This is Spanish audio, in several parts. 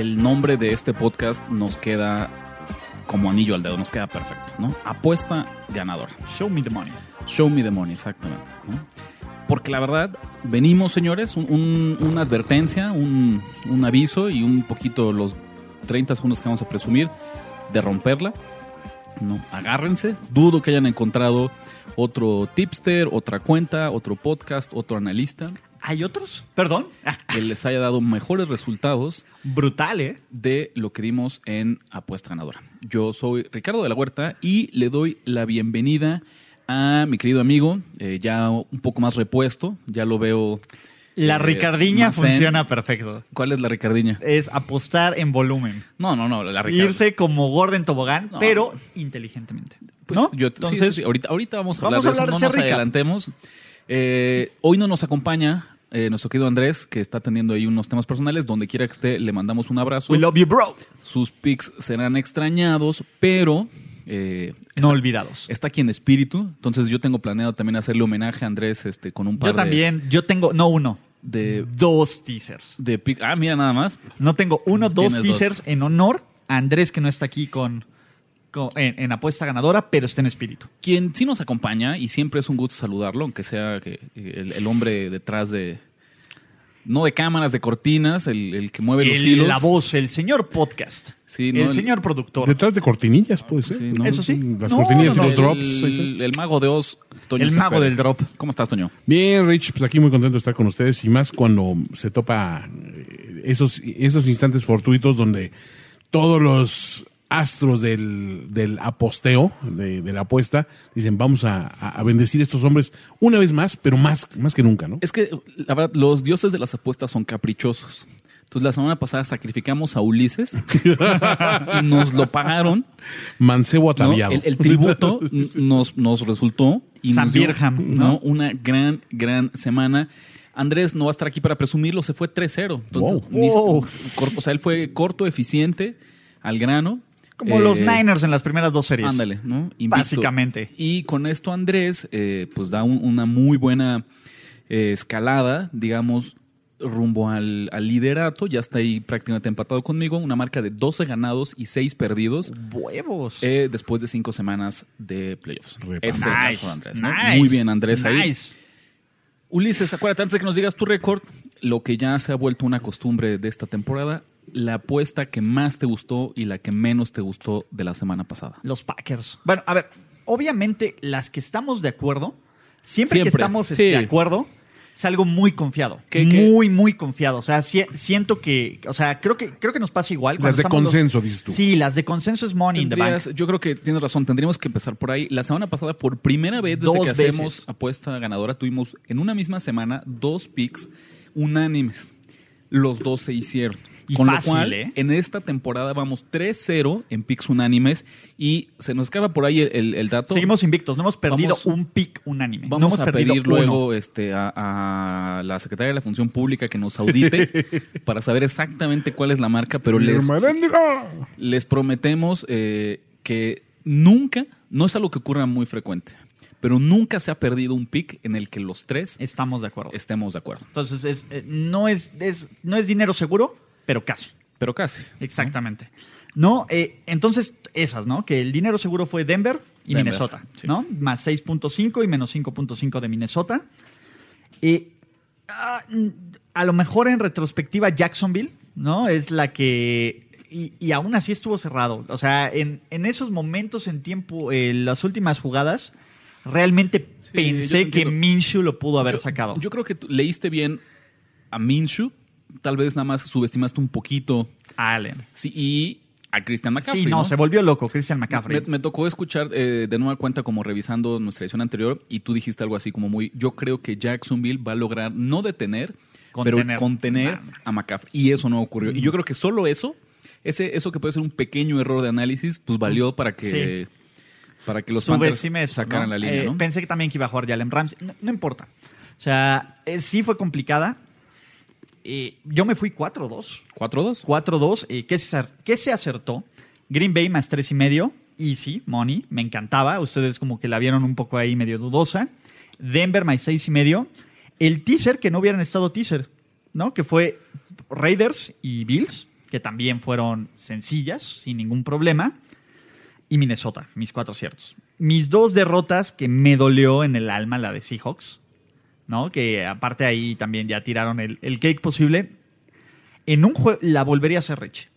el nombre de este podcast nos queda como anillo al dedo, nos queda perfecto, ¿no? Apuesta ganadora. Show me the money. Show me the money, exactamente. ¿no? Porque la verdad, venimos, señores, un- un- una advertencia, un, un aviso y un poquito los 30 segundos que vamos a presumir de romperla. No, agárrense. Dudo que hayan encontrado otro tipster, otra cuenta, otro podcast, otro analista ¿Hay otros? Perdón. Ah, que les haya dado mejores resultados brutal, ¿eh? de lo que dimos en Apuesta Ganadora. Yo soy Ricardo de la Huerta y le doy la bienvenida a mi querido amigo, eh, ya un poco más repuesto, ya lo veo. La eh, Ricardiña funciona perfecto. ¿Cuál es la Ricardiña? Es apostar en volumen. No, no, no, la Ricardiña. Irse como gordo en tobogán, No. pero inteligentemente. Pues, ¿No? yo- Entonces, sí, sí, ahorita, ahorita vamos a vamos hablar a de eso, hablar no de ser nos rica. adelantemos. Eh, hoy no nos acompaña eh, nuestro querido Andrés, que está teniendo ahí unos temas personales. Donde quiera que esté, le mandamos un abrazo. we love you, bro. Sus pics serán extrañados, pero eh, No olvidados. está aquí en espíritu. Entonces yo tengo planeado también hacerle homenaje a Andrés este, con un par Yo también. Yo tengo, no uno, de, dos teasers. de pic- Ah, mira nada más. No tengo uno, dos teasers dos. en honor a Andrés, que no está aquí con- en, en apuesta ganadora, pero está en espíritu. Quien sí nos acompaña, y siempre es un gusto saludarlo, aunque sea que el, el hombre detrás de... No de cámaras, de cortinas, el, el que mueve los hilos. la voz, el señor podcast. Sí, ¿no? el El- señor productor. Detrás de cortinillas, puede ser. Sí, ¿no? Eso sí. Las No, cortinillas no, y los drops. El, el mago de Oz, Toño El mago del drop. ¿Cómo estás, Toño? Bien, Rich, pues aquí muy contento de estar con ustedes y más cuando se topa eh, esos, esos instantes fortuitos donde todos los astros del, del aposteo, de, de la apuesta, dicen vamos a, a- bendecir a estos hombres una vez más, pero más, más que nunca, ¿no? Es que, la verdad, los dioses de las apuestas son caprichosos. Entonces, la semana pasada sacrificamos a Ulises y nos lo pagaron. Mancebo ¿no? ataviado. El, el tributo nos, nos resultó y San nos dio, Birham, ¿no? ¿no? una gran, gran semana. Andrés no va a estar aquí para presumirlo, se fue 3-0. Entonces, Wow. ni- Wow. corto- o sea, él fue corto, eficiente, al grano. Como Eh, los Niners en las primeras dos series. Ándale, ¿no? Invicto. Básicamente. Y con esto Andrés, eh, pues da un- una muy buena eh, escalada, digamos, rumbo al, al liderato. Ya está ahí prácticamente empatado conmigo. Una marca de 12 ganados y 6 perdidos Huevos. eh, después de 5 semanas de playoffs. Ese es el caso de Andrés, ¿no? nice, Muy bien, Andrés ahí. nice. Ulises, acuérdate antes de que nos digas tu récord, lo que ya se ha vuelto una costumbre de esta temporada, la apuesta que más te gustó y la que menos te gustó de la semana pasada. Los Packers. Bueno, a ver, obviamente las que estamos de acuerdo, siempre, que estamos sí. de acuerdo, es algo muy confiado. ¿Qué- qué? muy, muy confiado. O sea, si- siento que, o sea, creo que, creo que nos pasa igual. Las de estamos los- consenso, dices tú. Sí, las de consenso es money in the bank. Yo creo que tienes razón, tendríamos que empezar por ahí. La semana pasada, por primera vez desde Dos que hacemos veces. apuesta ganadora, tuvimos en una misma semana dos picks unánimes. Los dos se hicieron. Y Con fácil, lo cual, ¿eh? en esta temporada vamos 3-0 en picks unánimes y se nos acaba por ahí el, el- el dato. Seguimos invictos, no hemos perdido Vamos- un pick unánime. no Vamos hemos a pedir uno. luego este, a, a la Secretaría de la Función Pública que nos audite para saber exactamente cuál es la marca, pero les, les prometemos eh, que nunca, no es algo que ocurra muy frecuente, pero nunca se ha perdido un pick en el que los tres Estamos de acuerdo. estemos de acuerdo. Entonces, es, eh, no, es, es- no es dinero seguro, pero casi. Pero casi. Exactamente. No, eh, entonces esas, ¿no? Que el dinero seguro fue Denver y Denver, Minnesota, sí. ¿no? Más 6.5 y menos 5.5 de Minnesota. Eh, ah, a lo mejor en retrospectiva Jacksonville, ¿no? Es la que... Y, y aún así estuvo cerrado. O sea, en, en esos momentos en tiempo, eh, las últimas jugadas, realmente pensé que. Minshew lo pudo haber Yo- sacado. Yo creo que leíste bien a Minshew, tal vez nada más subestimaste un poquito Allen. sí, y a Christian McCaffrey. Sí, no, se volvió loco Christian McCaffrey. Me, me tocó escuchar eh, de nueva cuenta como revisando nuestra edición anterior y tú dijiste algo así como muy, yo creo que Jacksonville va a lograr no detener, pero Contener. a McCaffrey. Y eso no ocurrió. Y yo creo que solo eso, ese, eso que puede ser un pequeño error de análisis, pues valió para que, para que los Panthers Subestime eso, sacaran ¿no? la línea, Eh, ¿no? Pensé que también que iba a jugar Jalen Ramsey. No, no importa. O sea, eh, sí fue complicada. Eh, yo me fui 4-2. 4-2. 4-2. eh, ¿qué, se, qué se acertó? Green Bay más tres y medio. Easy, money. Me encantaba. Ustedes como que la vieron un poco ahí medio dudosa. Denver más seis y medio. El teaser, que no hubieran estado teaser, ¿no? Que fue Raiders y Bills, que también fueron sencillas, sin ningún problema. Y Minnesota, mis cuatro ciertos. Mis dos derrotas que me dolió en el alma, la de Seahawks, ¿no? Que aparte ahí también ya tiraron el, el cake posible. En un juego, la volvería a hacer Rich.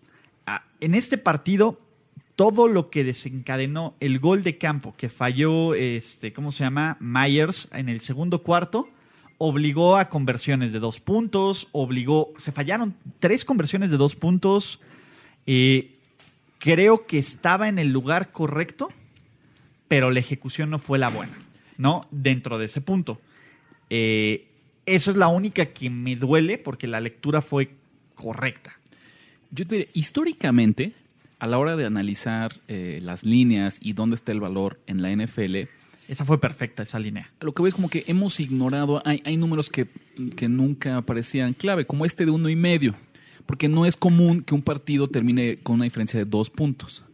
Ah, en este partido, todo lo que desencadenó el gol de campo que falló, este, ¿cómo se llama? Myers en el segundo cuarto, obligó a conversiones de dos puntos, obligó, se fallaron tres conversiones de dos puntos. Eh, creo que estaba en el lugar correcto, pero la ejecución no fue la buena, ¿no? Dentro de ese punto. Eh, eso es la única que me duele porque la lectura fue correcta. Yo te diré, históricamente, a la hora de analizar eh, las líneas y dónde está el valor en la NFL, Esa fue perfecta, esa línea. lo que ves como que hemos ignorado, hay, hay números que, que nunca aparecían clave, como este de uno y medio, porque no es común que un partido termine con una diferencia de dos puntos.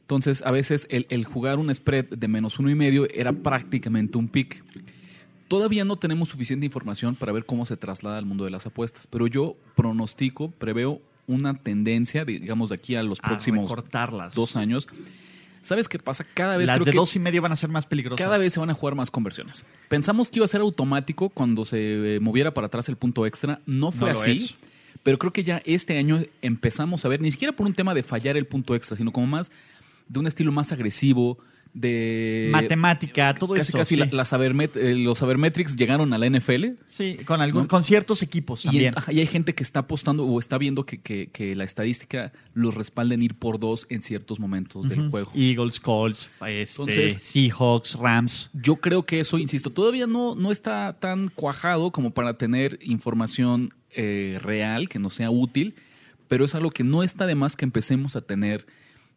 Entonces, a veces el, el jugar un spread de menos uno y medio era prácticamente un pick. Todavía no tenemos suficiente información para ver cómo se traslada al mundo de las apuestas, pero yo pronostico, preveo una tendencia, de, digamos, de aquí a los A próximos dos años. ¿Sabes qué pasa? Cada vez Las creo de que dos y medio van a ser más peligrosas. cada vez se van a jugar más conversiones. Pensamos que iba a ser automático cuando se eh, moviera para atrás el punto extra. No fue No así. Pero creo que ya este año empezamos a ver, ni siquiera por un tema de fallar el punto extra, sino como más de un estilo más agresivo, de... Matemática, todo casi, eso. Casi sí. la- sabermet- eh, los sabermetrics llegaron a la NFL. Sí, con, algún, ¿no? con ciertos equipos Y, también. en- ajá, y hay gente que está apostando o está viendo que, que- que la estadística los respalda en ir por dos en ciertos momentos del juego. Eagles, Colts, este, Entonces- Seahawks, Rams. Yo creo que eso, insisto, todavía no, no está tan cuajado como para tener información eh, real, que nos sea útil, pero es algo que no está de más que empecemos a tener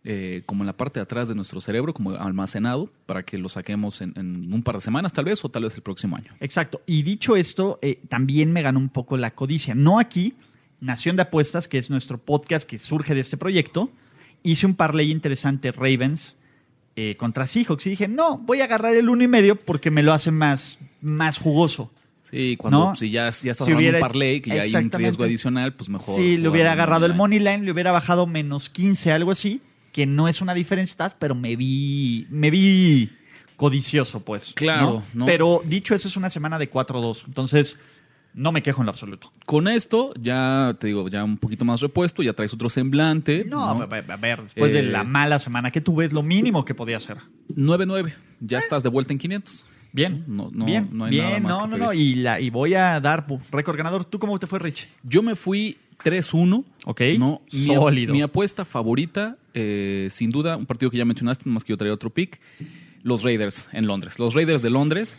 eh, como en la parte de atrás de nuestro cerebro, como almacenado, para que lo saquemos en, en un par de semanas tal vez, o tal vez el próximo año. Exacto. Y dicho esto, eh, también me ganó un poco la codicia. No aquí, Nación de Apuestas, que es nuestro podcast que surge de este proyecto, hice un parlay interesante Ravens eh, contra Seahawks y dije, no, voy a agarrar el uno y medio porque me lo hace más, más jugoso. Sí, cuando ¿No? si ya, ya estás Si hablando de hubiera- un parlay, que ya hay un riesgo adicional, pues mejor. Si le hubiera agarrado el money money line, le hubiera bajado menos 15, algo así, que no es una diferencia, pero me vi, me vi codicioso, pues. Claro, ¿no? Pero dicho eso, es una semana de 4-2. Entonces, no me quejo en lo absoluto. Con esto, ya te digo, ya un poquito más repuesto, ya traes otro semblante. No, a ver, a ver, después Eh, de la mala semana que tuve, es lo mínimo que podía hacer. 9-9. Ya estás de vuelta en 500. Bien, No- no- bien, no hay bien, nada más no, que no, pedir. no, y, la, y voy a dar récord ganador. ¿Tú cómo te fue, Rich? Yo me fui 3-1. Ok, No, mi, sólido. mi apuesta favorita, eh, sin duda, un partido que ya mencionaste, más que yo traía otro pick, los Raiders en Londres. Los Raiders de Londres.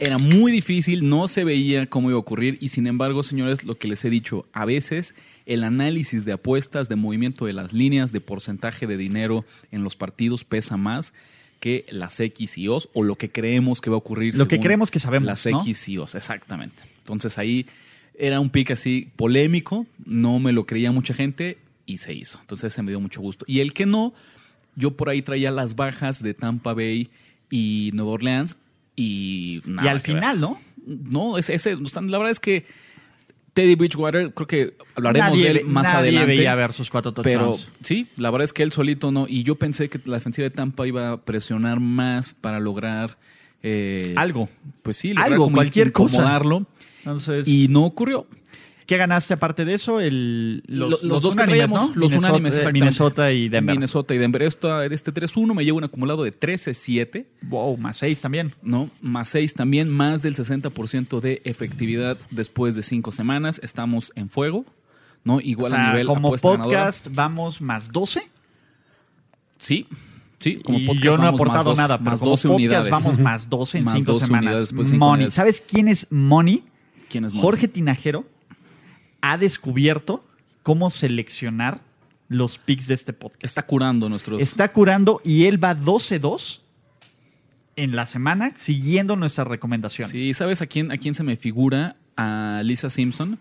Era muy difícil, no se veía cómo iba a ocurrir y sin embargo, señores, lo que les he dicho, a veces el análisis de apuestas, de movimiento de las líneas, de porcentaje de dinero en los partidos pesa más que las X y O's o lo que creemos que va a ocurrir. Lo que creemos que sabemos, Las ¿no? X y O's, exactamente. Entonces ahí era un pick así polémico, no me lo creía mucha gente y se hizo. Entonces se me dio mucho gusto. Y el que no, yo por ahí traía las bajas de Tampa Bay y Nueva Orleans y nada y al ver. final, ¿no? No, es, ese, o sea, la verdad es que Teddy Bridgewater, creo que hablaremos Nadie de él más nadie adelante. veía ver sus cuatro Pero touchdowns. sí, la verdad es que él solito no. Y yo pensé que la defensiva de Tampa iba a presionar más para lograr. eh, Algo. Pues sí, lograr Algo, cualquier cosa. Entonces, Y no ocurrió. ¿Qué ganaste aparte de eso? El, los, Lo- los dos que unánimes, traíamos, ¿no? los Minnesota, unánimes, exactamente. Minnesota y Denver. Minnesota y Denver. Esto, este 3-1 me lleva un acumulado de 13-7. Wow, más seis también. ¿no? Más 6 también, más del 60% de efectividad después de 5 semanas. Estamos en fuego, ¿no? Igual o sea, a nivel como apuesta ganadora. podcast vamos más 12. Sí, sí, como y podcast yo no he aportado dos- nada, pero más como 12 podcast unidades. vamos más 12 en Más 5 12 semanas. Money. ¿Sabes quién es Money? ¿Quién es Money? Jorge Tinajero. Ha descubierto cómo seleccionar los picks de este podcast. Está curando nuestros. Está curando y él va 12-2 en la semana siguiendo nuestras recomendaciones. Sí, ¿sabes a quién, a quién se me figura? A Lisa Simpson.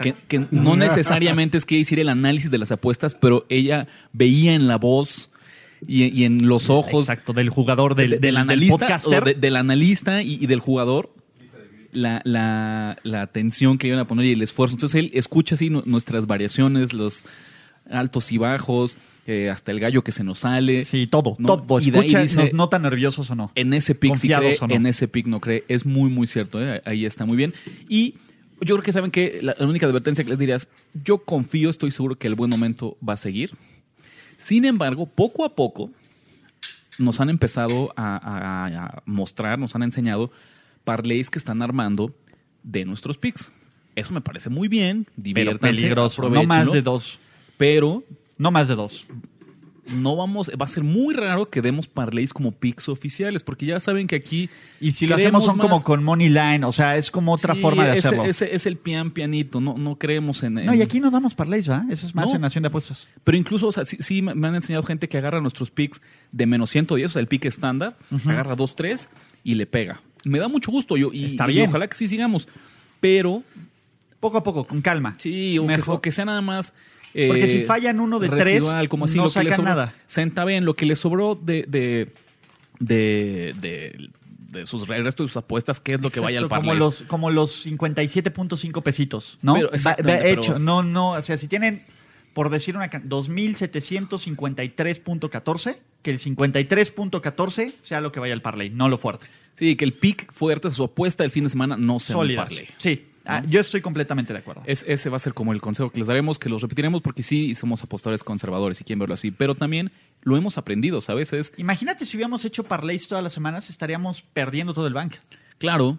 Que, que no necesariamente es que decir el análisis de las apuestas, pero ella veía en la voz y, y en los ojos Exacto, del jugador, del, del, del, del analista, podcaster. o de- del analista y, y del jugador la, la, la atención que iban a poner y el esfuerzo. Entonces él escucha así nu- nuestras variaciones, los altos y bajos, eh, hasta el gallo que se nos sale. Sí, todo, No, todo. y de ahí Escucha, dice- nos nota nerviosos o no. En ese pick sí cree, no. en ese pick no cree. Es muy, muy cierto. ¿eh? Ahí está muy bien. Y yo creo que saben que la, la única advertencia que les diría es, yo confío, estoy seguro que el buen momento va a seguir. Sin embargo, poco a poco nos han empezado a, a- a mostrar, nos han enseñado parlays que están armando de nuestros picks. Eso me parece muy bien, Pero diviértanse, peligroso. No más de dos. Pero No más de dos. no vamos, va a ser muy raro que demos parlays como picks oficiales, porque ya saben que aquí Y si lo hacemos son más- como con money line, o sea, es como otra Sí, forma de hacerlo. Ese, es el pian pianito, no, no creemos en, No, en- y aquí no damos parlays, ¿va? Eso es más No. en Nación de Apuestas. Pero incluso, o sea, sí, sí me han enseñado gente que agarra nuestros picks de menos 110, o sea, el pick estándar, agarra 2, 3 y le pega. Me da mucho gusto yo, y, Está y bien. ojalá que sí sigamos. Pero, Poco a poco, con calma. sí, o que, Mejor. o que sea nada más... eh, Porque si fallan uno de tres, residual, como así, no sacan sobró- nada. Centaven, lo que le sobró de, de, de, de, de sus el resto de sus apuestas, qué es lo que vaya al Exacto, como parlay. los como los 57.5 pesitos, ¿no? Pero, de hecho, pero- no, no, o sea, si tienen, por decir una can- 2.753.14, que el 53.14 sea lo que vaya al parlay, no lo fuerte. Sí, que el pick fuerte, su apuesta del fin de semana, no sea un Sólidas. parlay. Sí, ah, yo estoy completamente de acuerdo. Es- ese va a ser como el consejo que les daremos, que los repetiremos porque sí somos apostadores conservadores y quieren verlo así, pero también lo hemos aprendido, ¿sabes? Es, Imagínate si hubiéramos hecho parlays todas las semanas, estaríamos perdiendo todo el bank. claro,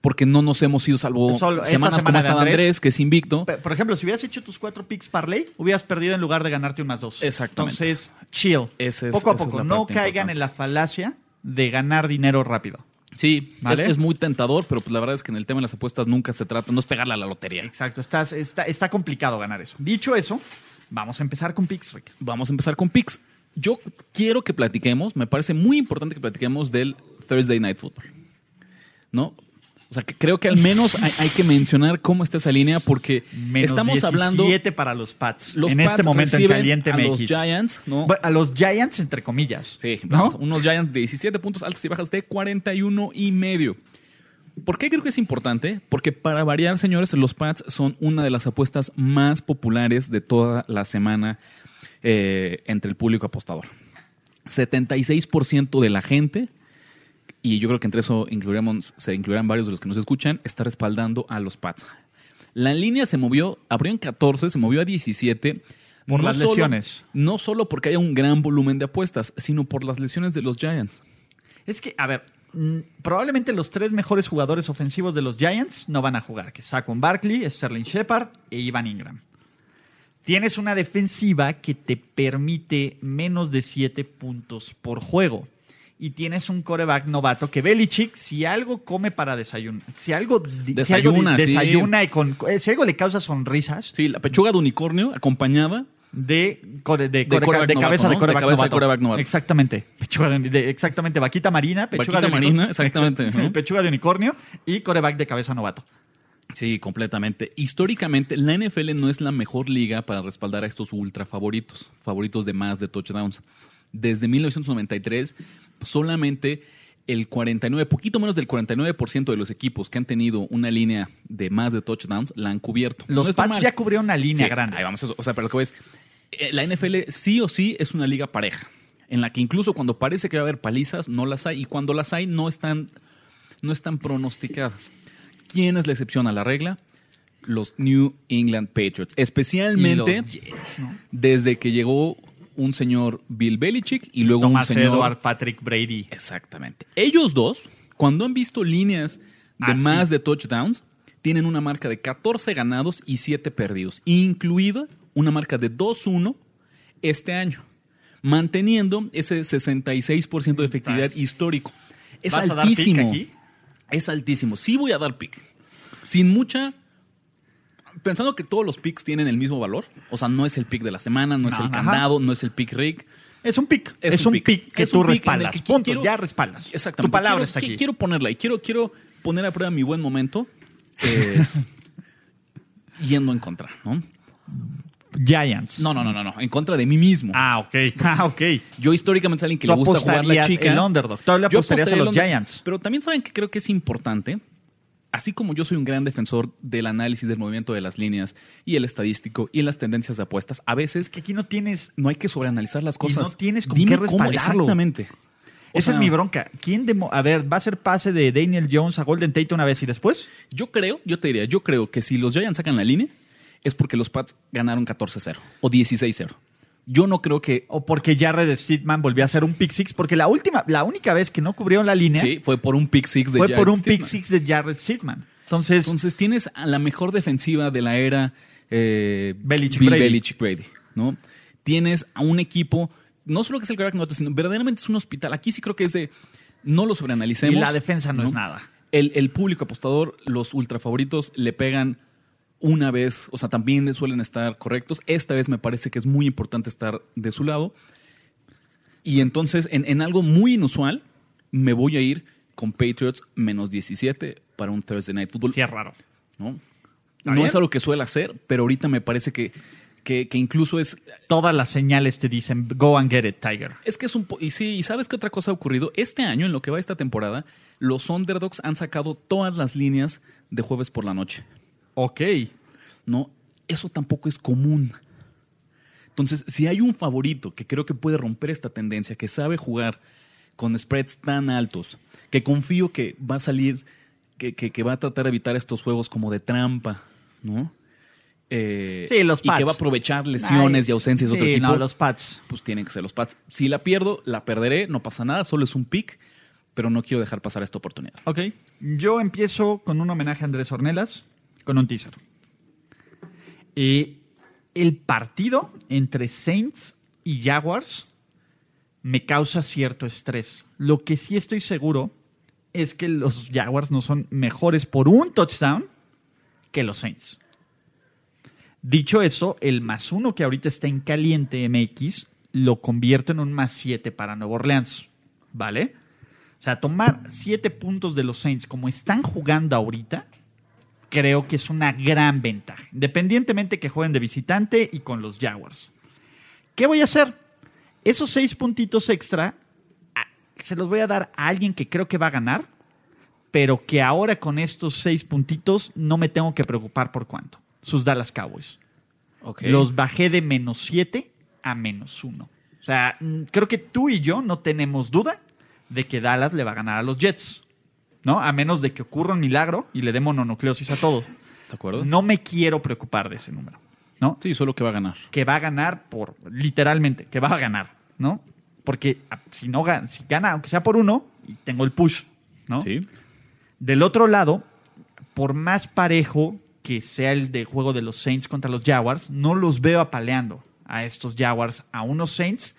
porque no nos hemos ido salvo Solo semanas como semana de Andrés, Andrés, que es invicto. Por ejemplo, si hubieras hecho tus cuatro picks parlay, hubieras perdido en lugar de ganarte un más dos. Exactamente. Entonces, chill. Ese es- poco a poco. No caigan importante. en la falacia de ganar dinero rápido. Sí, ¿Vale? es, es muy tentador, pero pues la verdad es que en el tema de las apuestas nunca se trata, no es pegarle a la lotería. Exacto, estás- está, está complicado ganar eso. Dicho eso, vamos a empezar con picks, Rick. Vamos a empezar con picks. Yo quiero que platiquemos, me parece muy importante que platiquemos del Thursday Night Football. ¿No? O sea, que creo que al menos hay, hay que mencionar cómo está esa línea porque Menos estamos hablando 17 para los Pats. los en Pats este momento en caliente a MX. los Giants, ¿no? Bueno, a los Giants, entre comillas. Sí, ¿no? vamos, unos Giants de 17 puntos altos y bajas de 41 y medio. ¿Por qué creo que es importante? Porque para variar, señores, los Pats son una de las apuestas más populares de toda la semana eh, entre el público apostador. 76% de la gente, y yo creo que entre eso se incluirán varios de los que nos escuchan, está respaldando a los Pats. La línea se movió, abrió en 14, se movió a 17. Por las solo- lesiones. no solo porque haya un gran volumen de apuestas, sino por las lesiones de los Giants. Es que, a ver, mm, probablemente los tres mejores jugadores ofensivos de los Giants no van a jugar, que es Saquon Barkley, Sterling Shepard e Ivan Ingram. Tienes una defensiva que te permite menos de 7 puntos por juego. Y tienes un coreback novato que Belichick, si algo come para desayunar, si algo, di- si algo Desayuna, sí. desayuna y con, eh, si algo le causa sonrisas, Sí, la pechuga de unicornio acompañada. de, core- de, core- de novato, cabeza de ¿no? coreback De cabeza de novato. Exactamente. Pechuga de, exactamente. Vaquita marina. Pechuga Vaquita de marina, exactamente. Pechuga de unicornio y coreback de cabeza novato. Sí, completamente. Históricamente, la NFL no es la mejor liga para respaldar a estos ultra favoritos, favoritos de más de touchdowns. Desde 1993, solamente el 49, poquito menos del 49% de los equipos que han tenido una línea de más de touchdowns la han cubierto. Los No Pats ya cubrieron una línea Sí, grande. Ahí vamos, o sea, pero lo que ves, eh, la NFL sí o sí es una liga pareja, en la que incluso cuando parece que va a haber palizas, no las hay, y cuando las hay, no están, no están pronosticadas. ¿Quién es la excepción a la regla? Los New England Patriots. Especialmente los Jets, ¿no? desde que llegó un señor Bill Belichick y luego Thomas un señor... Edward, Patrick Brady. Exactamente. Ellos dos, cuando han visto líneas de Ah, más de touchdowns, tienen una marca de 14 ganados y 7 perdidos, incluida una marca de 2-1 este año, manteniendo ese 66% de efectividad Estás- histórico. Es ¿Vas a dar pick altísimo. aquí? Es altísimo. Sí voy a dar pick. Sin mucha pensando que todos los picks tienen el mismo valor, o sea, no es el pick de la semana, no es el ajá. candado, no es el pick rig. Es un pick. Es, Es un pick, pick. que Es tú pick respaldas. que Punto. quiero- ya respaldas. Exactamente. Tu palabra Quiero- está aquí. qui- Quiero ponerla y quiero, quiero poner a prueba mi buen momento eh, yendo en contra, ¿no? Giants. No, no, no, no, no, en contra de mí mismo. Ah, ok. Ah, ok. Yo históricamente soy alguien que le gusta jugar la chica. el underdog. Tú le apostarías a los Giants. Pero también saben que creo que es importante, así como yo soy un gran defensor del análisis del movimiento de las líneas y el estadístico y las tendencias de apuestas, a veces Que aquí no tienes. no hay que sobreanalizar las cosas. no tienes con Dime qué cómo respaldarlo. exactamente. O Esa sea, es mi bronca. ¿Quién demo- A ver, ¿va a ser pase de Daniel Jones a Golden Tate una vez y después? Yo creo, yo te diría, yo creo que si los Giants sacan la línea es porque los Pats ganaron 14-0 o 16-0. Yo no creo que ¿O porque Jared Steedman volvió a hacer un pick six? Porque la última, la única vez que no cubrieron la línea sí, fue por un pick six de fue Jared por un pick six de Jared Steedman. Entonces, Entonces tienes a la mejor defensiva de la era eh, Belichick Bill Brady. Belichick Brady, ¿no? Tienes a un equipo, no solo que es el quarterback novato, sino verdaderamente es un hospital. Aquí sí creo que es de, no lo y sobreanalicemos. la defensa no, es nada. El, el público apostador, los ultra favoritos, le pegan una vez, o sea, también suelen estar correctos. Esta vez me parece que es muy importante estar de su lado. Y entonces, en, en algo muy inusual, me voy a ir con Patriots menos 17 para un Thursday Night Football. Sí, es raro. ¿no? ¿Está No es algo que suele hacer, pero ahorita me parece que, que, que incluso es. Todas las señales te dicen, go and get it, Tiger. Es que es un. po- Y sí, ¿y sabes qué otra cosa ha ocurrido? Este año, en lo que va esta temporada, los underdogs han sacado todas las líneas de jueves por la noche. Ok. ¿no? Eso tampoco es común. Entonces, si hay un favorito que creo que puede romper esta tendencia, que sabe jugar con spreads tan altos, que confío que va a salir, que, que- que va a tratar de evitar estos juegos como de trampa, ¿no? Eh, Sí, los Y que Pats. va a aprovechar lesiones Ay, y ausencias de otro equipo. no, los Pats. Pues tienen que ser los Pats. Si la pierdo, la perderé, no pasa nada, solo es un pick, pero no quiero dejar pasar esta oportunidad. Ok. Yo empiezo con un homenaje a Andrés Ornelas, con un teaser. Eh, el partido entre Saints y Jaguars me causa cierto estrés. Lo que sí estoy seguro es que los Jaguars no son mejores por un touchdown que los Saints. Dicho eso, el más uno que ahorita está en caliente MX lo convierto en un más siete para Nueva Orleans. ¿Vale? O sea, tomar siete puntos de los Saints como están jugando ahorita, creo que es una gran ventaja. Independientemente que jueguen de visitante y con los Jaguars. ¿Qué voy a hacer? Esos seis puntitos extra ah, se los voy a dar a alguien que creo que va a ganar, pero que ahora con estos seis puntitos no me tengo que preocupar por cuánto. Sus Dallas Cowboys. Los bajé de menos 7 a menos 1. O sea, mm, creo que tú y yo no tenemos duda de que Dallas le va a ganar a los Jets. ¿No? A menos de que ocurra un milagro y le dé mononucleosis a todo. ¿De acuerdo? No me quiero preocupar de ese número. ¿No? Sí, solo que va a ganar. Que va a ganar por, literalmente, que va a ganar. ¿No? Porque ah, si no gana, si gana, aunque sea por uno, tengo el push. ¿no? Sí. Del otro lado, por más parejo que sea el de juego de los Saints contra los Jaguars, no los veo apaleando a estos Jaguars, a unos Saints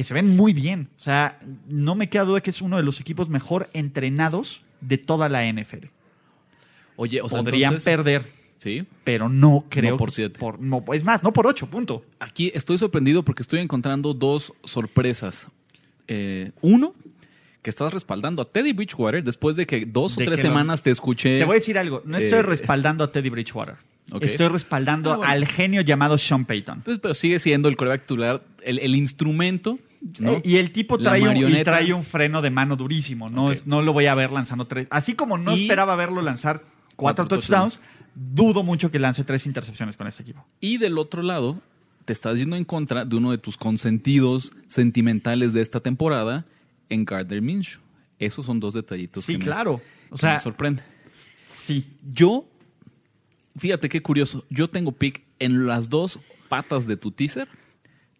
que se ven muy bien. O sea, no me queda duda que es uno de los equipos mejor entrenados de toda la NFL. Oye, o sea, Podrían entonces- perder, Sí. pero no creo. No por siete. por- no, es más, no por ocho, punto. Aquí estoy sorprendido porque estoy encontrando dos sorpresas. Eh, uno, que estás respaldando a Teddy Bridgewater después de que dos o tres lo- semanas te escuché. Te voy a decir algo. No estoy eh, respaldando a Teddy Bridgewater. Estoy respaldando Ah, bueno. al genio llamado Sean Payton. Pues, pero sigue siendo el coreback titular, el, el instrumento. ¿No? Eh, Y el tipo trae un, y trae un freno de mano durísimo. No, es, no lo voy a ver lanzando tres. Así como no Y- esperaba verlo lanzar cuatro, Cuatro touchdowns, dudo mucho que lance tres intercepciones con este equipo. Y del otro lado, te estás yendo en contra de uno de tus consentidos sentimentales de esta temporada en Gardner Minshew. Esos son dos detallitos. Sí, que me- claro. O que sea, me sorprende. sí. Yo, fíjate qué curioso, yo tengo pick en las dos patas de tu teaser,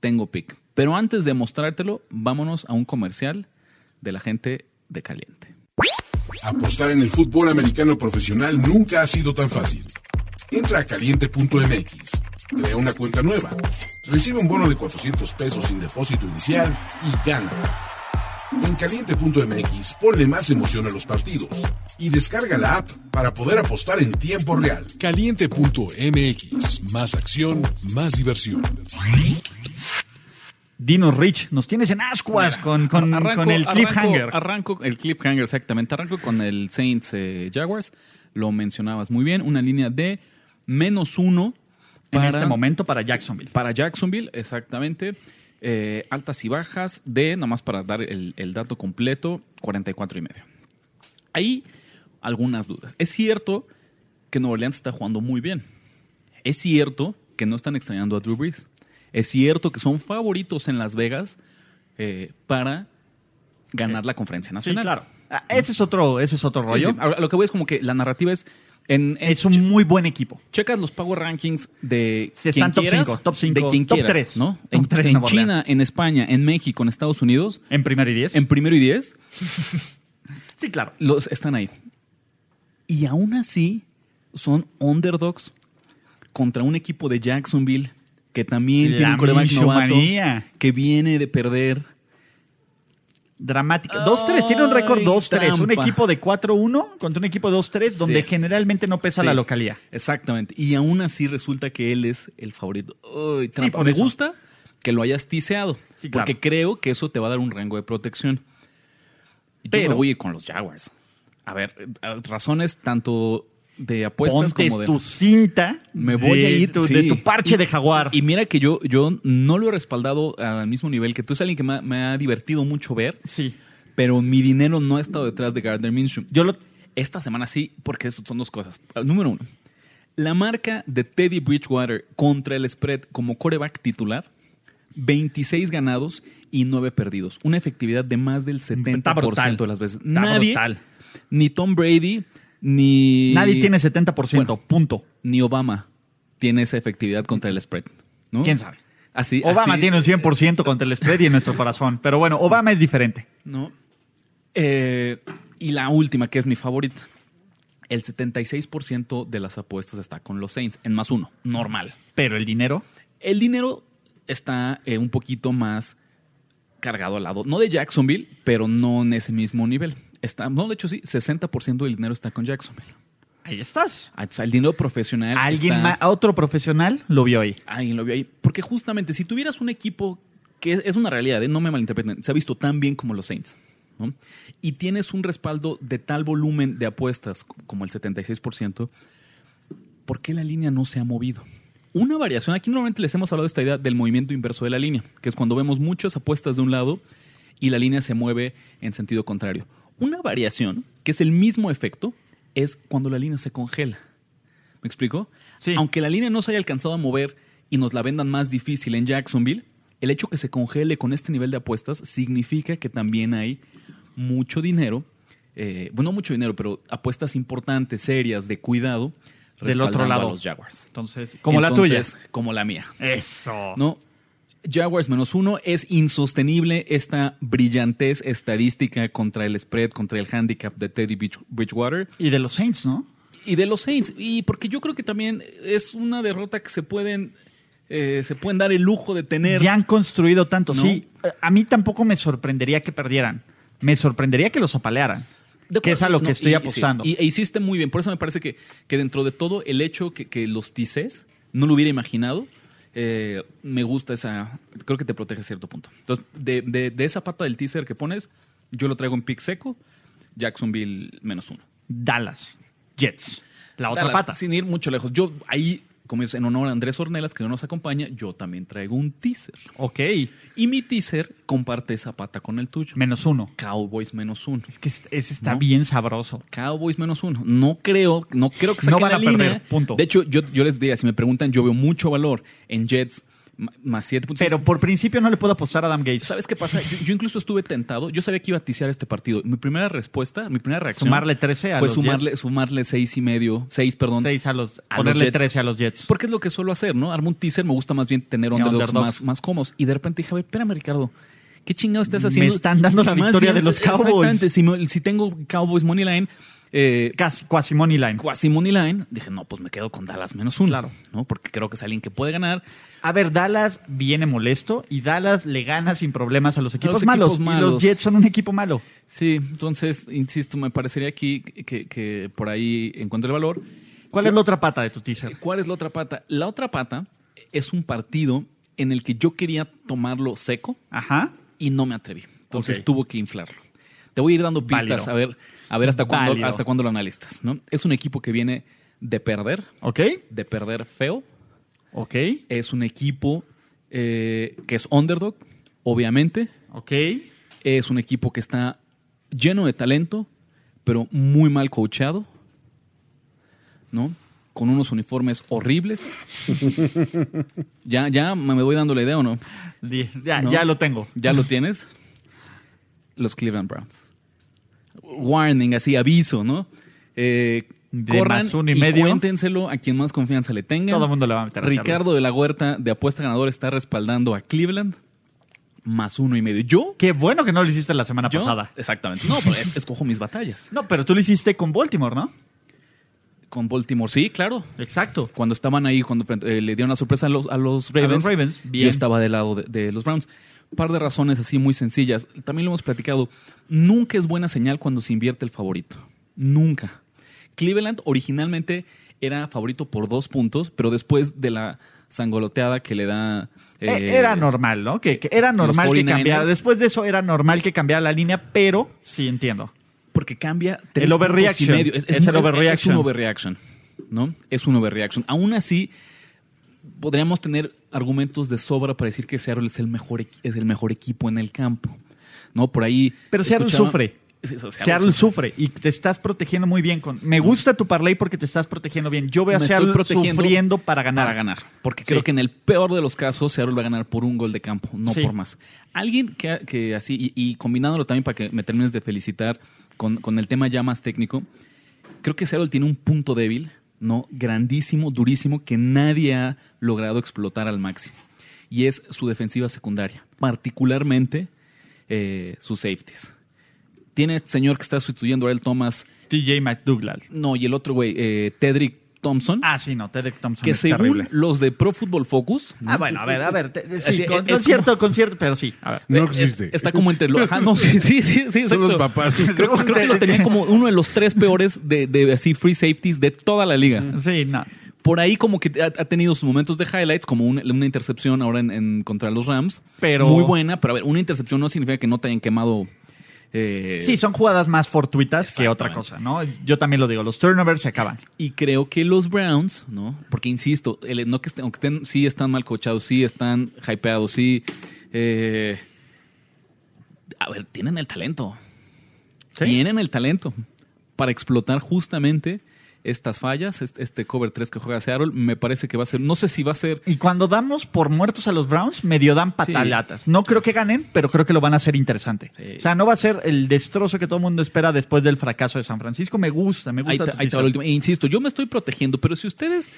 tengo pick. Pero antes de mostrártelo, vámonos a un comercial de la gente de Caliente. Apostar en el fútbol americano profesional nunca ha sido tan fácil. Entra a caliente.mx, crea una cuenta nueva, recibe un bono de 400 pesos sin depósito inicial y gana. En caliente.mx ponle más emoción a los partidos y descarga la app para poder apostar en tiempo real. Caliente.mx, más acción, más diversión. Dinos Rich, nos tienes en ascuas con, con, Arranco- con el cliffhanger. Arranco, arranco el cliffhanger, exactamente. Arranco con el Saints eh, Jaguars. Lo mencionabas muy bien. Una línea de menos uno en este momento para Jacksonville. para Jacksonville, exactamente. Eh, altas y bajas de, nada más para dar el, el dato completo, 44 y medio. Hay algunas dudas. Es cierto que Nueva Orleans está jugando muy bien. Es cierto que no están extrañando a Drew Brees. Es cierto que son favoritos en Las Vegas eh, para ganar la conferencia Sí, nacional. claro. Ah, ese es otro, ese es otro Sí, rollo. sí. Ahora, Lo que voy es como que la narrativa es. En, en- Es un muy buen equipo. checas los power rankings de Sí, están quien top quieras, cinco, top cinco, de quien top quieras, tres. ¿no? Top en. China, en España, en México, en Estados Unidos, En primero y diez. en primero y diez, sí, claro. los están ahí. Y aún así son underdogs contra un equipo de Jacksonville que también tiene La un coreback novato que viene de perder. Dramática. 2-3, tiene un récord Ay, 2-3. Un equipo de 4-1 contra un equipo de 2-3 donde Sí. generalmente no pesa Sí. la localía. Exactamente. Y aún así resulta que él es el favorito. Uy, trampa. por Me eso. gusta que lo hayas tiseado. Sí, claro. Porque creo que eso te va a dar un rango de protección. Yo Pero- me voy a ir con los Jaguars. A ver, eh, razones tanto de apuestas Ponte como de. tu cinta Me voy de a ir tu- sí. de tu parche Y- de jaguar. Y mira que yo, yo no lo he respaldado al mismo nivel que tú. Es alguien que me ha, me ha divertido mucho ver, sí. pero mi dinero no ha estado detrás de Gardner Minshew. Yo lo Esta semana sí, porque eso son dos cosas. Número uno, la marca de Teddy Bridgewater contra el spread como coreback titular, 26 ganados y 9 perdidos. Una efectividad de más del 70% brutal. de las veces. Nadie, ni Tom Brady, ni... Nadie tiene 70%, Bueno. punto. Ni Obama tiene esa efectividad contra el spread. ¿no? ¿Quién sabe? Así, Obama así- tiene un 100% contra el spread y en nuestro corazón. Pero bueno, Obama es diferente. ¿no? Eh, y la última, que es mi favorita. El 76% de las apuestas está con los Saints, en más uno, normal. Pero el dinero, El dinero está eh, un poquito más cargado al lado, no de Jacksonville, pero no en ese mismo nivel. Está, no, de hecho sí, 60% del dinero está con Jacksonville. ahí estás. Ah, o sea, el dinero profesional Alguien está- más, otro profesional lo vio ahí. Alguien lo vio ahí. Porque justamente si tuvieras un equipo que es, es una realidad, ¿eh? no me malinterpreten, se ha visto tan bien como los Saints, ¿no? y tienes un respaldo de tal volumen de apuestas como el 76%, ¿por qué la línea no se ha movido? Una variación, aquí normalmente les hemos hablado de esta idea del movimiento inverso de la línea, que es cuando vemos muchas apuestas de un lado y la línea se mueve en sentido contrario. Una variación, que es el mismo efecto, es cuando la línea se congela. ¿Me explico? Sí. Aunque la línea no se haya alcanzado a mover y nos la vendan más difícil en Jacksonville, el hecho que se congele con este nivel de apuestas significa que también hay mucho dinero, eh, bueno, no mucho dinero, pero apuestas importantes, serias, de cuidado, Del otro lado. a los Jaguars. Entonces, como la tuya. Como la mía. Eso. ¿no? Jaguars menos uno es insostenible esta brillantez estadística contra el spread, contra el handicap de Teddy Bridge- Bridgewater Y de los Saints, ¿no? y de los Saints. Y porque yo creo que también es una derrota que se pueden, eh, se pueden dar el lujo de tener. Ya han construido tanto. No. Sí, a mí tampoco me sorprendería que perdieran. Me sorprendería que los apalearan. De que es a lo que estoy y- apostando. sí, y, e hiciste muy bien. Por eso me parece que, que dentro de todo, el hecho que, que los tices no lo hubiera imaginado, eh, me gusta esa. Creo que te protege a cierto punto. Entonces, de, de- de esa pata del teaser que pones, yo lo traigo en pick seco, Jacksonville menos uno. Dallas, Jets. La otra Dallas, pata. Sin ir mucho lejos. Yo ahí, como es en honor a Andrés Ornelas, que no nos acompaña, yo también traigo un teaser. Ok. Y mi teaser comparte esa pata con el tuyo. Menos uno. Cowboys menos uno. Es que es- ese está ¿No? bien sabroso. Cowboys menos uno. No creo, no creo que No saquen van la a perder, línea. punto. De hecho, yo, yo les diría, si me preguntan, yo veo mucho valor en Jets más 7 Pero por principio no le puedo apostar a Adam Gates. ¿Sabes qué pasa? Yo, yo incluso estuve tentado. Yo sabía que iba a ticiar este partido. Mi primera respuesta, mi primera reacción. Sumarle 13 a fue los sumarle, Jets. sumarle seis y medio, seis, perdón. Seis a los, a ponerle los Jets. 13 a los Jets. Porque es lo que suelo hacer, ¿no? Armo un teaser, me gusta más bien tener underdogs, underdogs. Más, más cómodos. Y de repente dije, a ver, espérame, Ricardo. ¿Qué chingado estás haciendo? Me están dando la victoria de los Cowboys. Exactamente. Si, me- si tengo Cowboys Money Line, eh, Casi, quasi money line. Quasi Money Line, dije, no, pues me quedo con Dallas menos uno. Claro. ¿no? Porque creo que es alguien que puede ganar. A ver, Dallas viene molesto y Dallas le gana sin problemas a los equipos, equipos malos, Y los Jets son un equipo malo. Sí, entonces, insisto, me parecería aquí que, que por ahí encuentro el valor. ¿Cuál es la otra pata de tu teaser? ¿Cuál es la otra pata? La otra pata es un partido en el que yo quería tomarlo seco Ajá. y no me atreví. Entonces tuvo que inflarlo. Te voy a ir dando pistas Válido. a ver, a ver hasta cuándo, hasta cuándo lo analistas. ¿no? Es un equipo que viene de perder, ¿Ok? de perder feo. ¿Ok? Es un equipo eh, que es underdog, obviamente. ¿Ok? Es un equipo que está lleno de talento, pero muy mal coachado, ¿no? Con unos uniformes horribles. ya, ya me voy dando la idea o no. Ya, ¿No? ya lo tengo. ¿Ya lo tienes? Los Cleveland Browns. Warning, así, aviso, ¿no? Eh, De corran más uno y medio. cuéntenselo a quien más confianza le tengan. Todo el mundo le va a meter a. Ricardo de la Huerta de Apuesta Ganador está respaldando a Cleveland. Más uno y medio. Yo, Qué bueno que no lo hiciste la semana yo pasada. exactamente. No, pero es- escojo mis batallas. No, pero tú lo hiciste con Baltimore, ¿no? Con Baltimore, sí, claro. Exacto. Cuando estaban ahí, cuando eh, le dieron la sorpresa a los, a los Ravens, Ravens, bien. yo estaba del lado de, de los Browns. Un par de razones así muy sencillas. También lo hemos platicado. Nunca es buena señal cuando se invierte el favorito. Nunca. Cleveland originalmente era favorito por dos puntos, pero después de la sangoloteada que le da... Eh, eh, era normal, ¿no? Que, que era normal que 49ers. cambiara. Después de eso era normal que cambiara la línea, pero sí entiendo. Porque cambia tres El overreaction. y medio. Es, es Es el un- overreaction. Es un overreaction, ¿no? Es un overreaction. Aún así, podríamos tener argumentos de sobra para decir que Seattle es el mejor, es el mejor equipo en el campo, ¿no? Por ahí... Pero Seattle sufre. Seattle sufre y te estás protegiendo muy bien. con Me gusta tu parlay porque te estás protegiendo bien. Yo veo a Seattle sufriendo para ganar. Para ganar. Porque Sí. creo que en el peor de los casos, Seattle va a ganar por un gol de campo, no Sí. por más. Alguien que, que así, y, y combinándolo también para que me termines de felicitar con, con el tema ya más técnico, creo que Seattle tiene un punto débil, ¿no? Grandísimo, durísimo, que nadie ha logrado explotar al máximo. Y es su defensiva secundaria, particularmente eh, sus safeties. Tiene este señor que está sustituyendo a él, Thomas, TJ McDougall. no, y el otro güey, eh, Tedrick Thompson Ah, sí, no, Tedrick Thompson que es según terrible. los de Pro Football Focus. Ah, bueno, a ver, a ver. te- te- sí, con, es con cierto, como- con cierto, pero sí. A ver. No eh, existe. es- está como entre los. Ajá, no, sí, sí, sí, sí, Son los papás. Creo, creo que lo tenía como uno de los tres peores de, de así free safeties de toda la liga. Sí, no. Por ahí como que ha, ha tenido sus momentos de highlights, como una, una intercepción ahora en, en- contra los Rams. Pero- Muy buena, pero a ver, una intercepción no significa que no te hayan quemado. Eh, Sí, son jugadas más fortuitas que otra cosa, ¿no? Yo también lo digo, los turnovers se acaban. Y creo que los Browns, ¿no? Porque insisto, el- no que estén, aunque estén, sí están mal coachados, sí están hypeados, sí. eh, a ver, tienen el talento. ¿Sí? Tienen el talento para explotar justamente estas fallas, este, cover 3 que juega Seattle. Me parece que va a ser, no sé si va a ser. Y cuando damos por muertos a los Browns, medio dan patalatas. No creo que ganen, pero creo que lo van a hacer interesante. Sí. O sea, no va a ser el destrozo que todo el mundo espera después del fracaso de San Francisco. Me gusta, me gusta. ahí la última. E insisto, yo me estoy protegiendo, pero si ustedes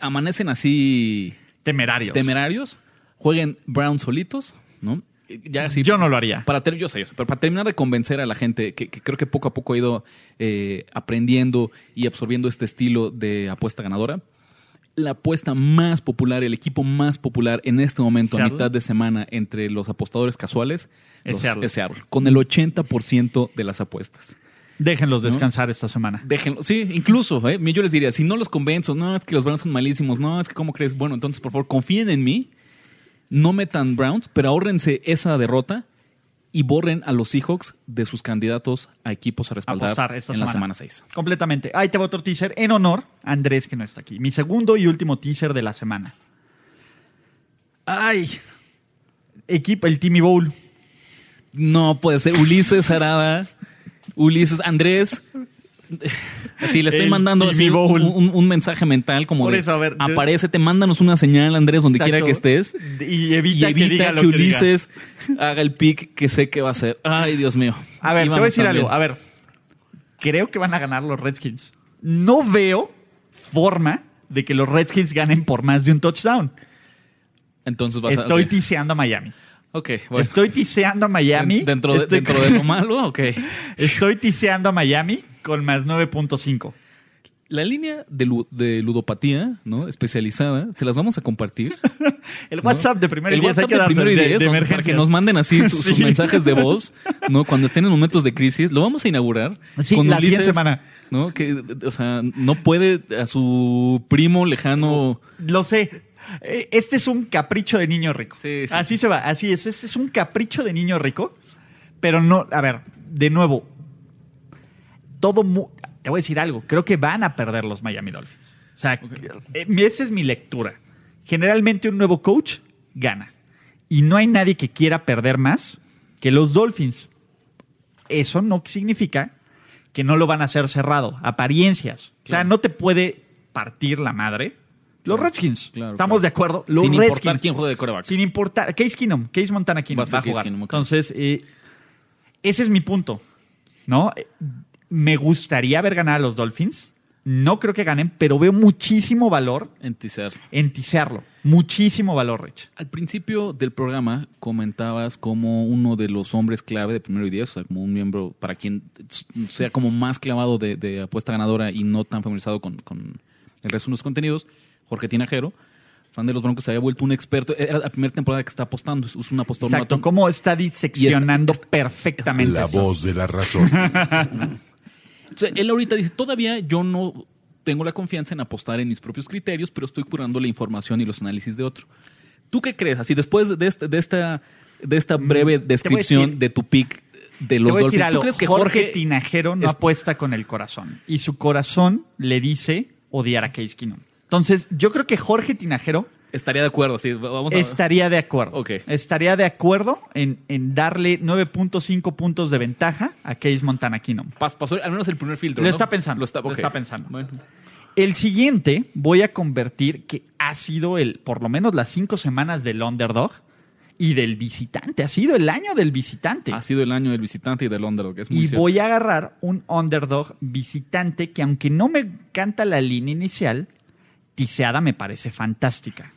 amanecen así Temerarios. temerarios, jueguen Browns solitos, ¿no? Ya así, Yo no lo haría. Para yo sé, yo sé, pero para terminar de convencer a la gente, que, que creo que poco a poco ha ido eh, aprendiendo y absorbiendo este estilo de apuesta ganadora, la apuesta más popular, el equipo más popular en este momento, a Seattle. mitad de semana, entre los apostadores casuales, Es los- Seattle. es Seattle, con el 80% de las apuestas. Déjenlos descansar esta semana. Déjenlo, sí, incluso, ¿eh? yo les diría, si no los convenzo, no, es que los Browns son malísimos, no, es que cómo crees, bueno, entonces por favor confíen en mí, no metan Browns, pero ahórrense esa derrota y borren a los Seahawks de sus candidatos a equipos a respaldar Apostar esta en la semana. semana 6. Completamente. Ahí te va otro teaser en honor a Andrés, que no está aquí. Mi segundo y último teaser de la semana. Ay. Equipo, el Timmy Bowl. No puede ser, Ulises Arada, Ulises Andrés. Así le estoy El mandando así un, Bowl. un- un mensaje mental como Por de, eso, a ver, mándanos una señal, Andrés, donde quiera que estés. Y y evita, evita que, que, diga lo que diga. Ulises haga el pick que sé que va a hacer. Ay, Dios mío. A ver, te voy a decir algo. A ver, creo que van a ganar los Redskins. No veo forma de que los Redskins ganen por más de un touchdown. Entonces vas a. Estoy ok. tiseando a Miami. Ok, bueno. Estoy tiseando a Miami. Den- Dentro, de, Estoy- dentro de lo malo, ok. Estoy tiseando a Miami con más 9.5. La línea de, lu- de ludopatía, ¿no? Especializada, se las vamos a compartir. El WhatsApp de primero el hay WhatsApp que de primero de- de ¿no? para que nos manden así su- sus Sí. mensajes de voz, ¿no? Cuando estén en momentos de crisis, lo vamos a inaugurar. Sí, la siguiente semana. ¿no? Que, o sea, no puede a su primo lejano. Lo sé. Este es un capricho de niño rico. Sí, sí. Así se va, así es. Este es un capricho de niño rico. Pero no, a ver, de nuevo, todo. mu- te voy a decir algo. Creo que van a perder los Miami Dolphins. O sea, eh, esa es mi lectura. Generalmente un nuevo coach gana. Y no hay nadie que quiera perder más que los Dolphins. Eso no significa que no lo van a hacer cerrado. Apariencias. O sea, Claro. no te puede partir la madre. Los Redskins. claro, Estamos claro. de acuerdo. Los Sin Redskins. importar quién juegue de coreback. Sin importar. Case Keenum, Case Montana Keenum Va a jugar. Ok. Entonces, eh, ese es mi punto. ¿No? Me gustaría ver ganar a los Dolphins. No creo que ganen, pero veo muchísimo valor En teaser. en tisearlo. Muchísimo valor, Rich. Al principio del programa comentabas como uno de los hombres clave de primero y diez, o sea, como un miembro para quien sea como más clavado de, de apuesta ganadora y no tan familiarizado con, con el resto de los contenidos, Jorge Tinajero, fan de los Broncos, se había vuelto un experto. Era la primera temporada que está apostando, es un apostador Exacto. Cómo está diseccionando perfectamente. La voz de la razón. O sea, él ahorita dice, todavía yo no tengo la confianza en apostar en mis propios criterios, pero estoy curando la información y los análisis de otro. ¿Tú qué crees? Así después de, este- de esta, de esta breve descripción decir- de tu pick de los Dolphins. ¿tú crees que Jorge, Jorge, Tinajero no es- apuesta con el corazón. Y su corazón le dice odiar a Case Keenum. Entonces, yo creo que Jorge Tinajero estaría de acuerdo? Sí, vamos a... estaría de acuerdo. Estaría de acuerdo en, en darle 9.5 puntos de ventaja a Case Montana Keenum. Pas- pasó al menos el primer filtro. Lo ¿no? está pensando, Lo está, lo ok. está pensando. Bueno. El siguiente voy a convertir que ha sido el, por lo menos las cinco semanas del underdog y del visitante. Ha sido el año del visitante. Ha sido el año del visitante y del underdog, es muy Y cierto. voy a agarrar un underdog visitante que aunque no me encanta la línea inicial, tiseada me parece fantástica.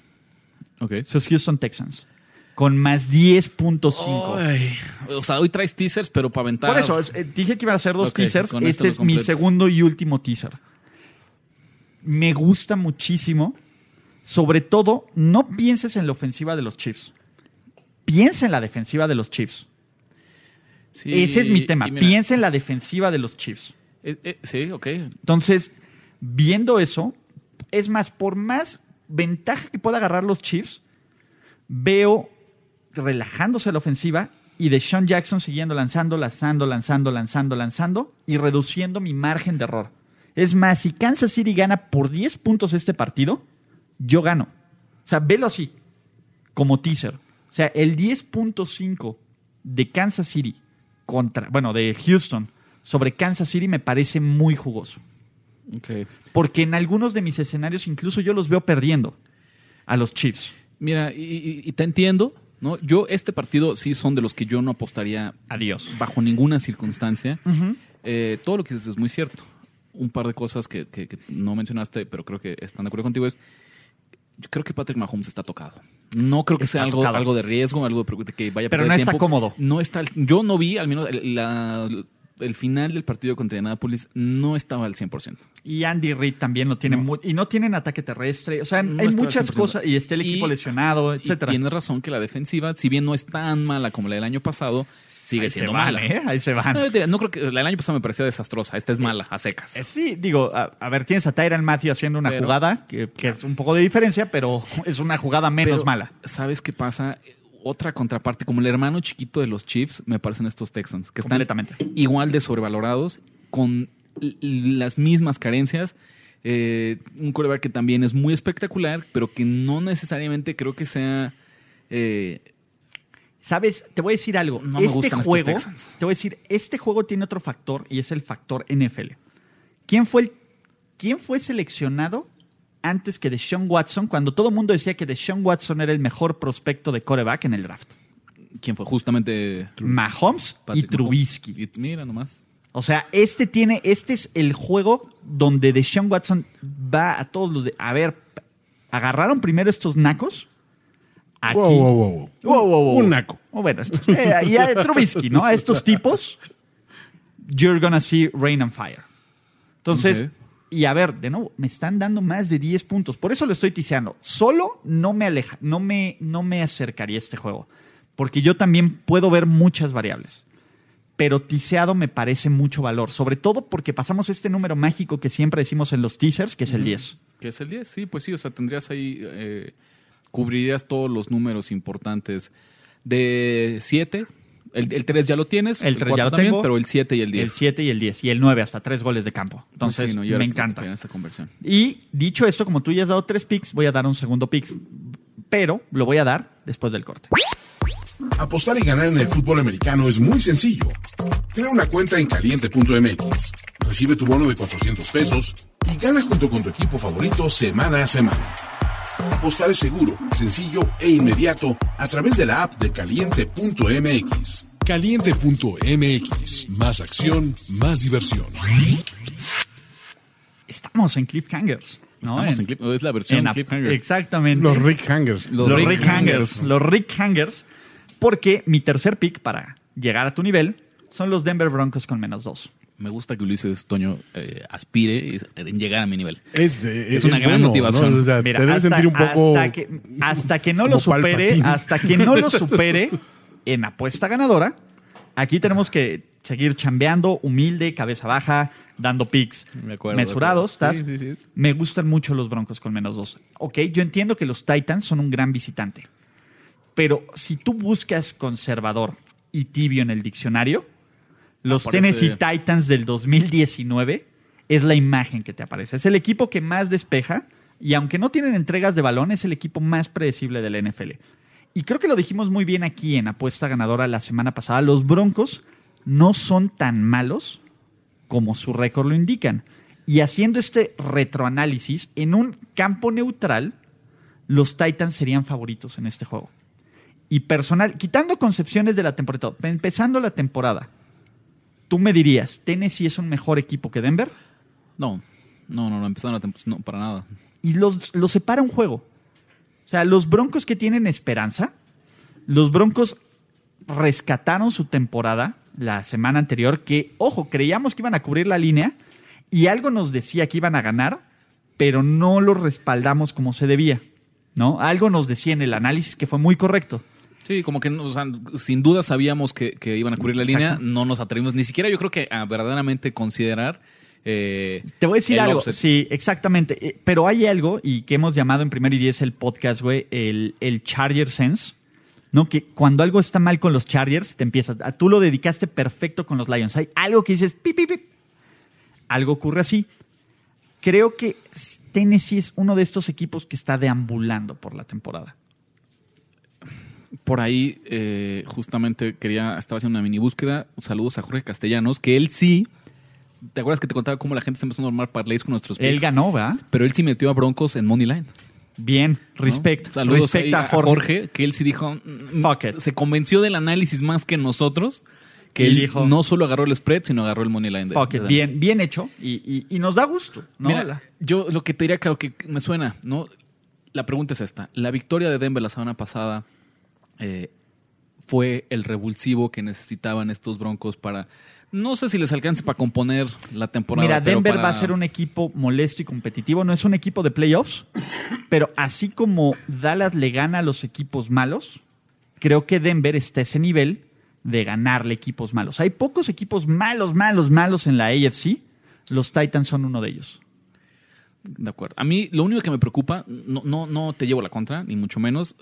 Ok. Esos Houston Texans. Con más 10.5. Ay, o sea, hoy traes teasers, pero para aventar... Por eso, es- eh, dije que iban a ser dos teasers. Este esto es mi segundo y último teaser. Me gusta muchísimo. Sobre todo, no pienses en la ofensiva de los Chiefs. Piensa en la defensiva de los Chiefs. Sí, Ese es mi tema. mira, Piensa en la defensiva de los Chiefs. eh, eh, sí, ok. Entonces, viendo eso, es más, por más ventaja que pueda agarrar los Chiefs, veo relajándose la ofensiva y de Sean Jackson siguiendo lanzando, lanzando, lanzando, lanzando, lanzando y reduciendo mi margen de error. Es más, si Kansas City gana por 10 puntos este partido, yo gano. O sea, velo así, como teaser. O sea, el 10.5 de Kansas City contra, bueno, de Houston sobre Kansas City me parece muy jugoso. Ok. Porque en algunos de mis escenarios incluso yo los veo perdiendo a los Chiefs. Mira, y, y- y te entiendo, ¿no? Yo, este partido sí son de los que yo no apostaría Adiós. bajo ninguna circunstancia. Eh, todo lo que dices es muy cierto. Un par de cosas que, que- que no mencionaste, pero creo que están de acuerdo contigo es. Yo creo que Patrick Mahomes está tocado. No creo que Está sea algo, tocado. algo de riesgo, algo de, que vaya a Pero no está tiempo. cómodo. No está. Yo no vi, al menos la- el final del partido contra Indianapolis no estaba al 100%. Y Andy Reid también lo tiene No. muy, y no tienen ataque terrestre. O sea, No hay muchas 100%. cosas. Y está el equipo Y- lesionado, etcétera. tienes razón que la defensiva, si bien no es tan mala como la del año pasado, sigue Ahí siendo se van, mala. ¿eh? Ahí se van. No, creo que la del año pasado me parecía desastrosa. Esta es mala, a secas. Eh, Sí, digo, a, a ver, tienes a Tyran Matthew haciendo una Pero- jugada que, que es un poco de diferencia, pero es una jugada menos Pero, mala. ¿Sabes qué pasa? Otra contraparte, como el hermano chiquito de los Chiefs, me parecen estos Texans, que están igual de sobrevalorados, con las mismas carencias. Eh, un coreback que también es muy espectacular, pero que no necesariamente creo que sea. eh, ¿Sabes? Te voy a decir algo. No me este estos juego, Texans. te voy a decir, este juego tiene otro factor y es el factor NFL. ¿Quién fue, el, quién fue seleccionado antes que Deshaun Watson cuando todo el mundo decía que Deshaun Watson era el mejor prospecto de coreback en el draft? ¿Quién fue? Justamente. Mahomes Patrick y Trubisky. Mahomes. Y mira nomás. O sea, este tiene, este es el juego donde Deshaun Watson va a todos los de. A ver, agarraron primero estos nacos. Aquí. Wow, wow, wow. Wow, wow, wow. Un naco. Oh, bueno, esto- eh, y a Trubisky, ¿no? A estos tipos, you're gonna see rain and fire. Entonces. Y a ver, de nuevo, me están dando más de 10 puntos. Por eso lo estoy tiseando. Solo no me aleja, no me, no me acercaría a este juego. Porque yo también puedo ver muchas variables. Pero tiseado me parece mucho valor. Sobre todo porque pasamos este número mágico que siempre decimos en los teasers, que es el 10. Que es el 10, sí, pues sí, o sea, tendrías ahí, eh, cubrirías todos los números importantes. De 7, el, el 3 ya lo tienes, El 3 ya cuatro lo también, tengo. pero el 7 y el 10. El 7 y el 10. Y el 9 hasta 3 goles de campo. Entonces, sí, no, yo me encanta. En esta conversión. Y dicho esto, como tú ya has dado tres picks, voy a dar un segundo pick. Pero lo voy a dar después del corte. Apostar y ganar en el fútbol americano es muy sencillo. Crea una cuenta en caliente.mx, recibe tu bono de 400 pesos y gana junto con tu equipo favorito semana a semana. Apostar es seguro, sencillo e inmediato a través de la app de caliente.mx. Caliente.mx. Más acción, más diversión. Estamos en Cliffhangers. ¿no? Estamos en clip, es la versión en- Cliffhangers. Exactamente. Los Rick Hangers. Los Los Rick Rick Hangers. Los Rick Hangers. Porque mi tercer pick para llegar a tu nivel son los Denver Broncos con menos dos. Me gusta que Ulises Toño eh, aspire en llegar a mi nivel. Es, Es una gran motivación. O sea, Mira, te debes hasta, sentir un poco. hasta que, hasta que no lo supere, hasta que no lo supere en apuesta ganadora, aquí tenemos que seguir chambeando, humilde, cabeza baja, dando picks De acuerdo, mesurados. Sí, sí, sí. Me gustan mucho los Broncos con menos dos. Ok, yo entiendo que los Titans son un gran visitante, pero si tú buscas conservador y tibio en el diccionario, los Aparece- Tennessee Titans del 2019 es la imagen que te aparece. Es el equipo que más despeja y aunque no tienen entregas de balón, es el equipo más predecible del NFL. Y creo que lo dijimos muy bien aquí en apuesta ganadora la semana pasada. Los Broncos no son tan malos como su récord lo indican. Y haciendo este retroanálisis en un campo neutral, los Titans serían favoritos en este juego. Y personal, quitando concepciones de la temporada, empezando la temporada, tú me dirías, ¿Tennessee es un mejor equipo que Denver? No, no, no, no, empezaron la temporada, no, para nada. y los, los separa un juego. O sea, los Broncos que tienen esperanza, los Broncos rescataron su temporada la semana anterior, que, ojo, creíamos que iban a cubrir la línea y algo nos decía que iban a ganar, pero no lo respaldamos como se debía. ¿no? Algo nos decía en el análisis que fue muy correcto. Sí, como que o sea, sin duda sabíamos que, que iban a cubrir la Exacto. línea, no nos atrevimos ni siquiera yo creo que a verdaderamente considerar eh, Te voy a decir algo, offset. sí, exactamente. Eh, Pero hay algo, y que hemos llamado en primer y diez el podcast, güey, el, el Charger Sense, ¿no? Que cuando algo está mal con los Chargers, te empieza. a- Tú lo dedicaste perfecto con los Lions. Hay algo que dices, pip, pip, pip. Algo ocurre así. Creo que Tennessee es uno de estos equipos que está deambulando por la temporada. Por ahí, eh, justamente quería, estaba haciendo una mini búsqueda. Saludos a Jorge Castellanos, que él sí. ¿Te acuerdas que te contaba cómo la gente está empezando a armar parlays con nuestros Él picks? ganó, ¿verdad? Pero él sí metió a Broncos en Money Line. Bien, ¿no? respect. Saludos respect a Jorge. que él sí dijo. mm, Fuck it. Se convenció del análisis más que nosotros. Que él dijo- no solo agarró el spread, sino agarró el Money Line. Fuck de it, bien, bien hecho. Y, y- y nos da gusto, ¿no? Mira, yo lo que te diría, que me suena, ¿no? La pregunta es esta. La victoria de Denver la semana pasada eh, fue el revulsivo que necesitaban estos Broncos para... No sé si les alcance para componer la temporada. Mira, pero Denver para- va a ser un equipo molesto y competitivo. No es un equipo de playoffs, pero así como Dallas le gana a los equipos malos, creo que Denver está a ese nivel de ganarle equipos malos. Hay pocos equipos malos, malos, malos en la AFC. Los Titans son uno de ellos. De acuerdo. A mí lo único que me preocupa, no, no, no te llevo la contra, ni mucho menos.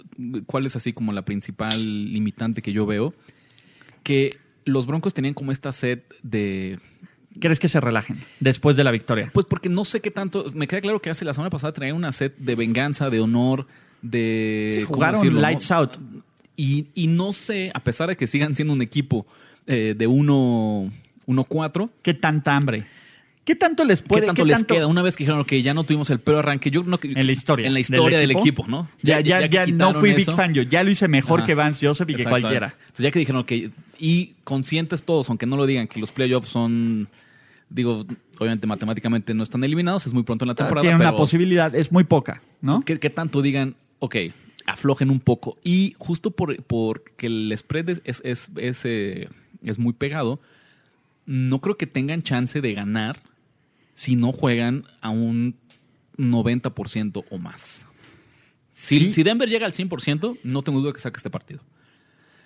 ¿Cuál es así como la principal limitante que yo veo? Que los Broncos tenían como esta sed de ¿Crees que se relajen después de la victoria? Pues porque no sé qué tanto. Me queda claro que hace la semana pasada traían una set de venganza, de honor, de. ¿cómo jugaron decirlo, no? lights out. Y, y no sé, a pesar de que sigan siendo un equipo eh, de 1 1-4, ¿Qué tanta hambre? ¿Qué tanto les puede ¿qué tanto qué les tanto- queda? Una vez que dijeron que ya no tuvimos el peor arranque, yo que. En la historia En la historia del del equipo. equipo, ¿no? Ya, ya, ya, que no quitaron fui Big eso- Fan yo. Ya lo hice mejor Ajá. que Vance Joseph y que cualquiera. Entonces, ya que dijeron que. Y conscientes todos, aunque no lo digan, que los playoffs son. Digo, obviamente matemáticamente no están eliminados, es muy pronto en la temporada. Tiene una pero- posibilidad, es muy poca, ¿no? Entonces, ¿qué, qué tanto digan, ok, aflojen un poco? Y justo por, porque el spread es, es, es, es, eh, es muy pegado, no creo que tengan chance de ganar si no juegan a un 90% o más. Si, Sí. si Denver llega al 100%, no tengo duda que saque este partido.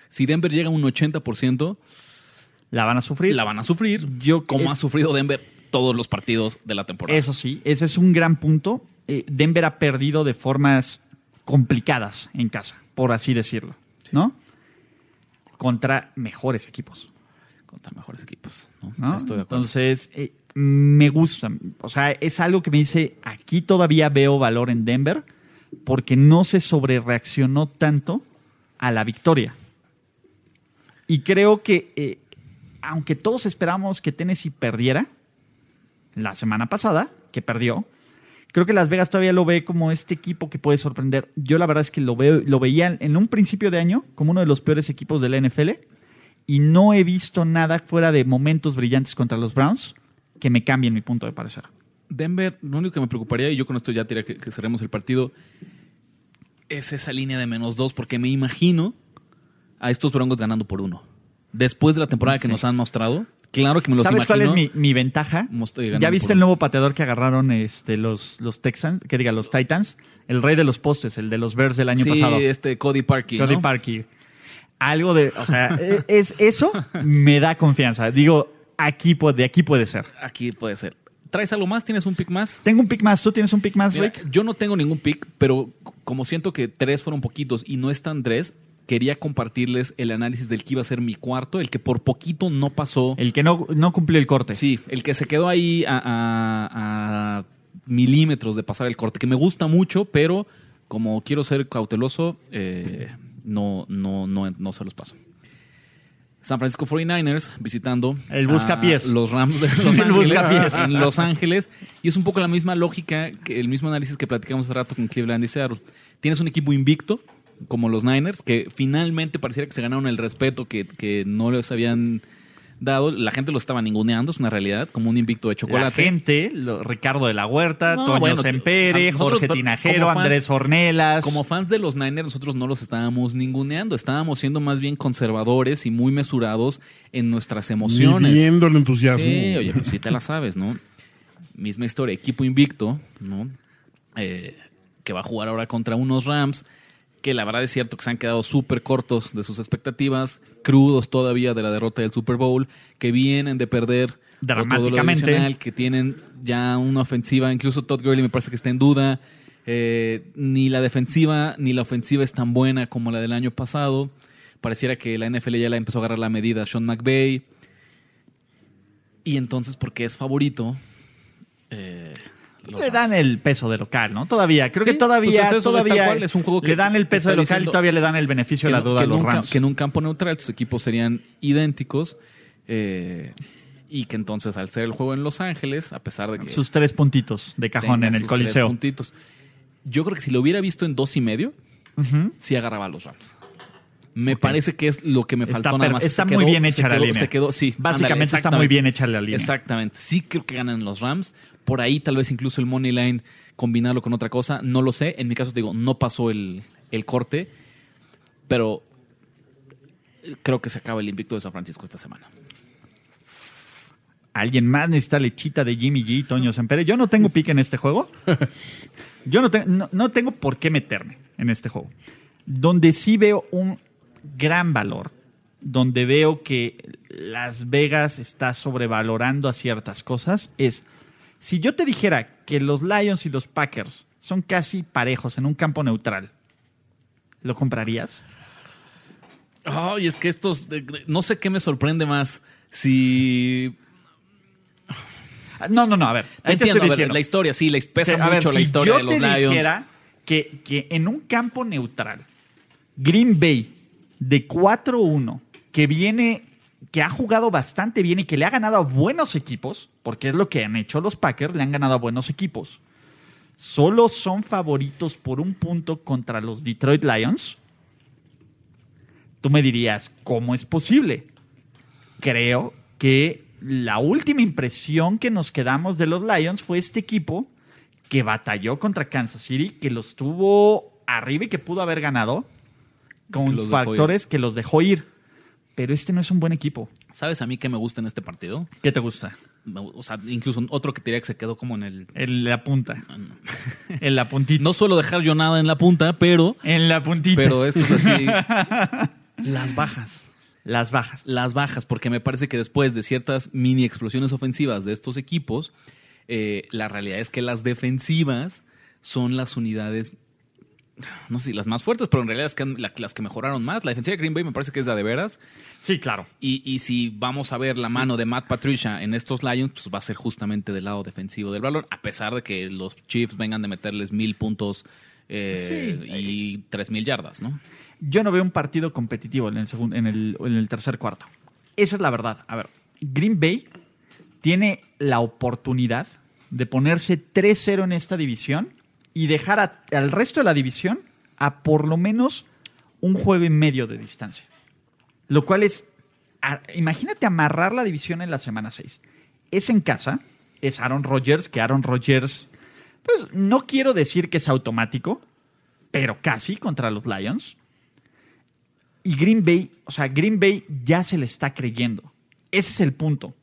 Si Denver llega a un 80%, La van a sufrir. la van a sufrir, Yo- como es- ha sufrido Denver todos los partidos de la temporada. Eso sí, ese es un gran punto. Eh, Denver ha perdido de formas complicadas en casa, por así decirlo, ¿no? Contra mejores equipos. Contra mejores equipos. ¿No? ¿no? Estoy de acuerdo. Entonces, eh, me gusta. O sea, es algo que me dice, aquí todavía veo valor en Denver porque no se sobrereaccionó tanto a la victoria. Y creo que, eh, aunque todos esperamos que Tennessee perdiera la semana pasada, que perdió, creo que Las Vegas todavía lo ve como este equipo que puede sorprender. Yo la verdad es que lo, veo, lo veía en un principio de año como uno de los peores equipos de la NFL y no he visto nada fuera de momentos brillantes contra los Browns que me cambien mi punto de parecer. Denver, lo único que me preocuparía, y yo con esto ya tiré que, que cerremos el partido, es esa línea de menos dos, porque me imagino a estos Broncos ganando por uno. Después de la temporada que Sí. nos han mostrado, claro que me los ¿Sabes cuál es imagino. mi, mi ventaja? Ganando ¿Ya viste el uno. nuevo pateador que agarraron este, los, los Texans? Que diga, los Titans. El rey de los postes, el de los Bears del año sí, pasado. este Cody Parkey, Cody ¿no? Parkey. Algo de. O sea, e- es, eso me da confianza. Digo, aquí, de aquí puede ser. Aquí puede ser. ¿Traes algo más? ¿Tienes un pick más? Tengo un pick más. ¿Tú tienes un pick más, Mira, Rick? yo no tengo ningún pick, pero como siento que tres fueron poquitos y no están tres, quería compartirles el análisis del que iba a ser mi cuarto, el que por poquito no pasó. El que no, no cumplió el corte. Sí, el que se quedó ahí a, a- a milímetros de pasar el corte, que me gusta mucho, pero como quiero ser cauteloso, eh, no, no, no, no se los paso. San Francisco 49ers visitando El buscapiés. los Rams de Los El Ángeles, en Los Ángeles. Y es un poco la misma lógica, que el mismo análisis que platicamos hace rato con Cleveland y Seattle. Tienes un equipo invicto, como los Niners, que finalmente pareciera que se ganaron el respeto que, que no les habían dado. La gente lo estaba ninguneando, es una realidad, como un invicto de La chocolate. gente, lo- Ricardo de la Huerta, No, Toño bueno, Sempere, o sea, nosotros, Jorge Tinajero, como fans- Andrés Ornelas. Como fans de los Niners, nosotros no los estábamos ninguneando, estábamos siendo más bien conservadores y muy mesurados en nuestras emociones. Midiendo el entusiasmo. Sí, oye, pues sí te la sabes, ¿no? Misma historia, equipo invicto, ¿no? Eh, que va a jugar ahora contra unos Rams, que la verdad es cierto que se han quedado súper cortos de sus expectativas, crudos todavía de la derrota del Super Bowl, que vienen de perder Dramáticamente. que tienen ya una ofensiva, incluso Todd Gurley me parece que está en duda. Eh, ni la defensiva ni la ofensiva es tan buena como la del año pasado. Pareciera que la NFL ya la empezó a agarrar la medida a Sean McVay. Y entonces, porque es favorito, eh, los le dan el peso de local, ¿no? Todavía. Creo Sí, que todavía, pues es eso, es tal todavía cual, es un juego que le dan el peso de está local y todavía le dan el beneficio de la duda a los en un, ca- Rams. que en un campo neutral tus equipos serían idénticos. eh, y que entonces, al ser el juego en Los Ángeles, a pesar de que. Sus tres puntitos de cajón en el sus tres Coliseo. puntitos, yo creo que si lo hubiera visto en dos y medio, sí agarraba a los Rams. Me parece que es lo que me Está faltó per- nada más. está Se muy quedó- bien hecha la quedó- línea. Se quedó, sí. Básicamente ándale, está muy bien hecha la línea. Exactamente. Sí creo que ganan los Rams. Por ahí tal vez incluso el money line combinarlo con otra cosa. No lo sé. En mi caso te digo, no pasó el, el corte. Pero creo que se acaba el invicto de San Francisco esta semana. ¿Alguien más necesita lechita de Jimmy G, Toño Sempere? Yo no tengo pique en este juego. Yo no, no, no tengo por qué meterme en este juego. Donde sí veo un gran valor, donde veo que Las Vegas está sobrevalorando a ciertas cosas, es si yo te dijera que los Lions y los Packers son casi parejos en un campo neutral, ¿lo comprarías? Ay, es que estos. No sé qué me sorprende más. Si. Ah, No, no, no, a ver. Te Entiendo, estoy a ver, diciendo. la historia, sí, les pesa Que, a ver, mucho la historia yo de los te Lions. dijera que, que en un campo neutral, Green Bay de 4-1, que viene, que ha jugado bastante bien y que le ha ganado a buenos equipos, porque es lo que han hecho los Packers, le han ganado a buenos equipos, solo son favoritos por un punto contra los Detroit Lions, tú me dirías, ¿cómo es posible? Creo que la última impresión que nos quedamos de los Lions fue este equipo que batalló contra Kansas City, que los tuvo arriba y que pudo haber ganado con factores que los dejó ir. pero este no es un buen equipo. ¿Sabes a mí qué me gusta en este partido? ¿Qué te gusta? O sea, incluso otro que te diría que se quedó como en el... En la punta. En la puntita. No suelo dejar yo nada en la punta, pero, En la puntita. pero esto es así. Las bajas. Las bajas. Las bajas, porque me parece que después de ciertas mini explosiones ofensivas de estos equipos, eh, la realidad es que las defensivas son las unidades, no sé si las más fuertes, pero en realidad es que han- la- las que mejoraron más. La defensiva de Green Bay me parece que es la de veras. Sí, claro. Y, y si vamos a ver la mano de Matt Patricia en estos Lions, pues va a ser justamente del lado defensivo del balón, a pesar de que los Chiefs vengan de meterles mil puntos eh, Sí. y tres mil yardas, ¿no? Yo no veo un partido competitivo en el, segun- en, el, en el tercer cuarto. Esa es la verdad. A ver, Green Bay tiene la oportunidad de ponerse 3-0 en esta división y dejar al resto de la división a por lo menos un juego y medio de distancia. Lo cual es, imagínate amarrar la división en la semana 6. Es en casa, es Aaron Rodgers, que Aaron Rodgers, pues no quiero decir que es automático, pero casi contra los Lions. Y Green Bay, o sea, Green Bay ya se le está creyendo. Ese es el punto.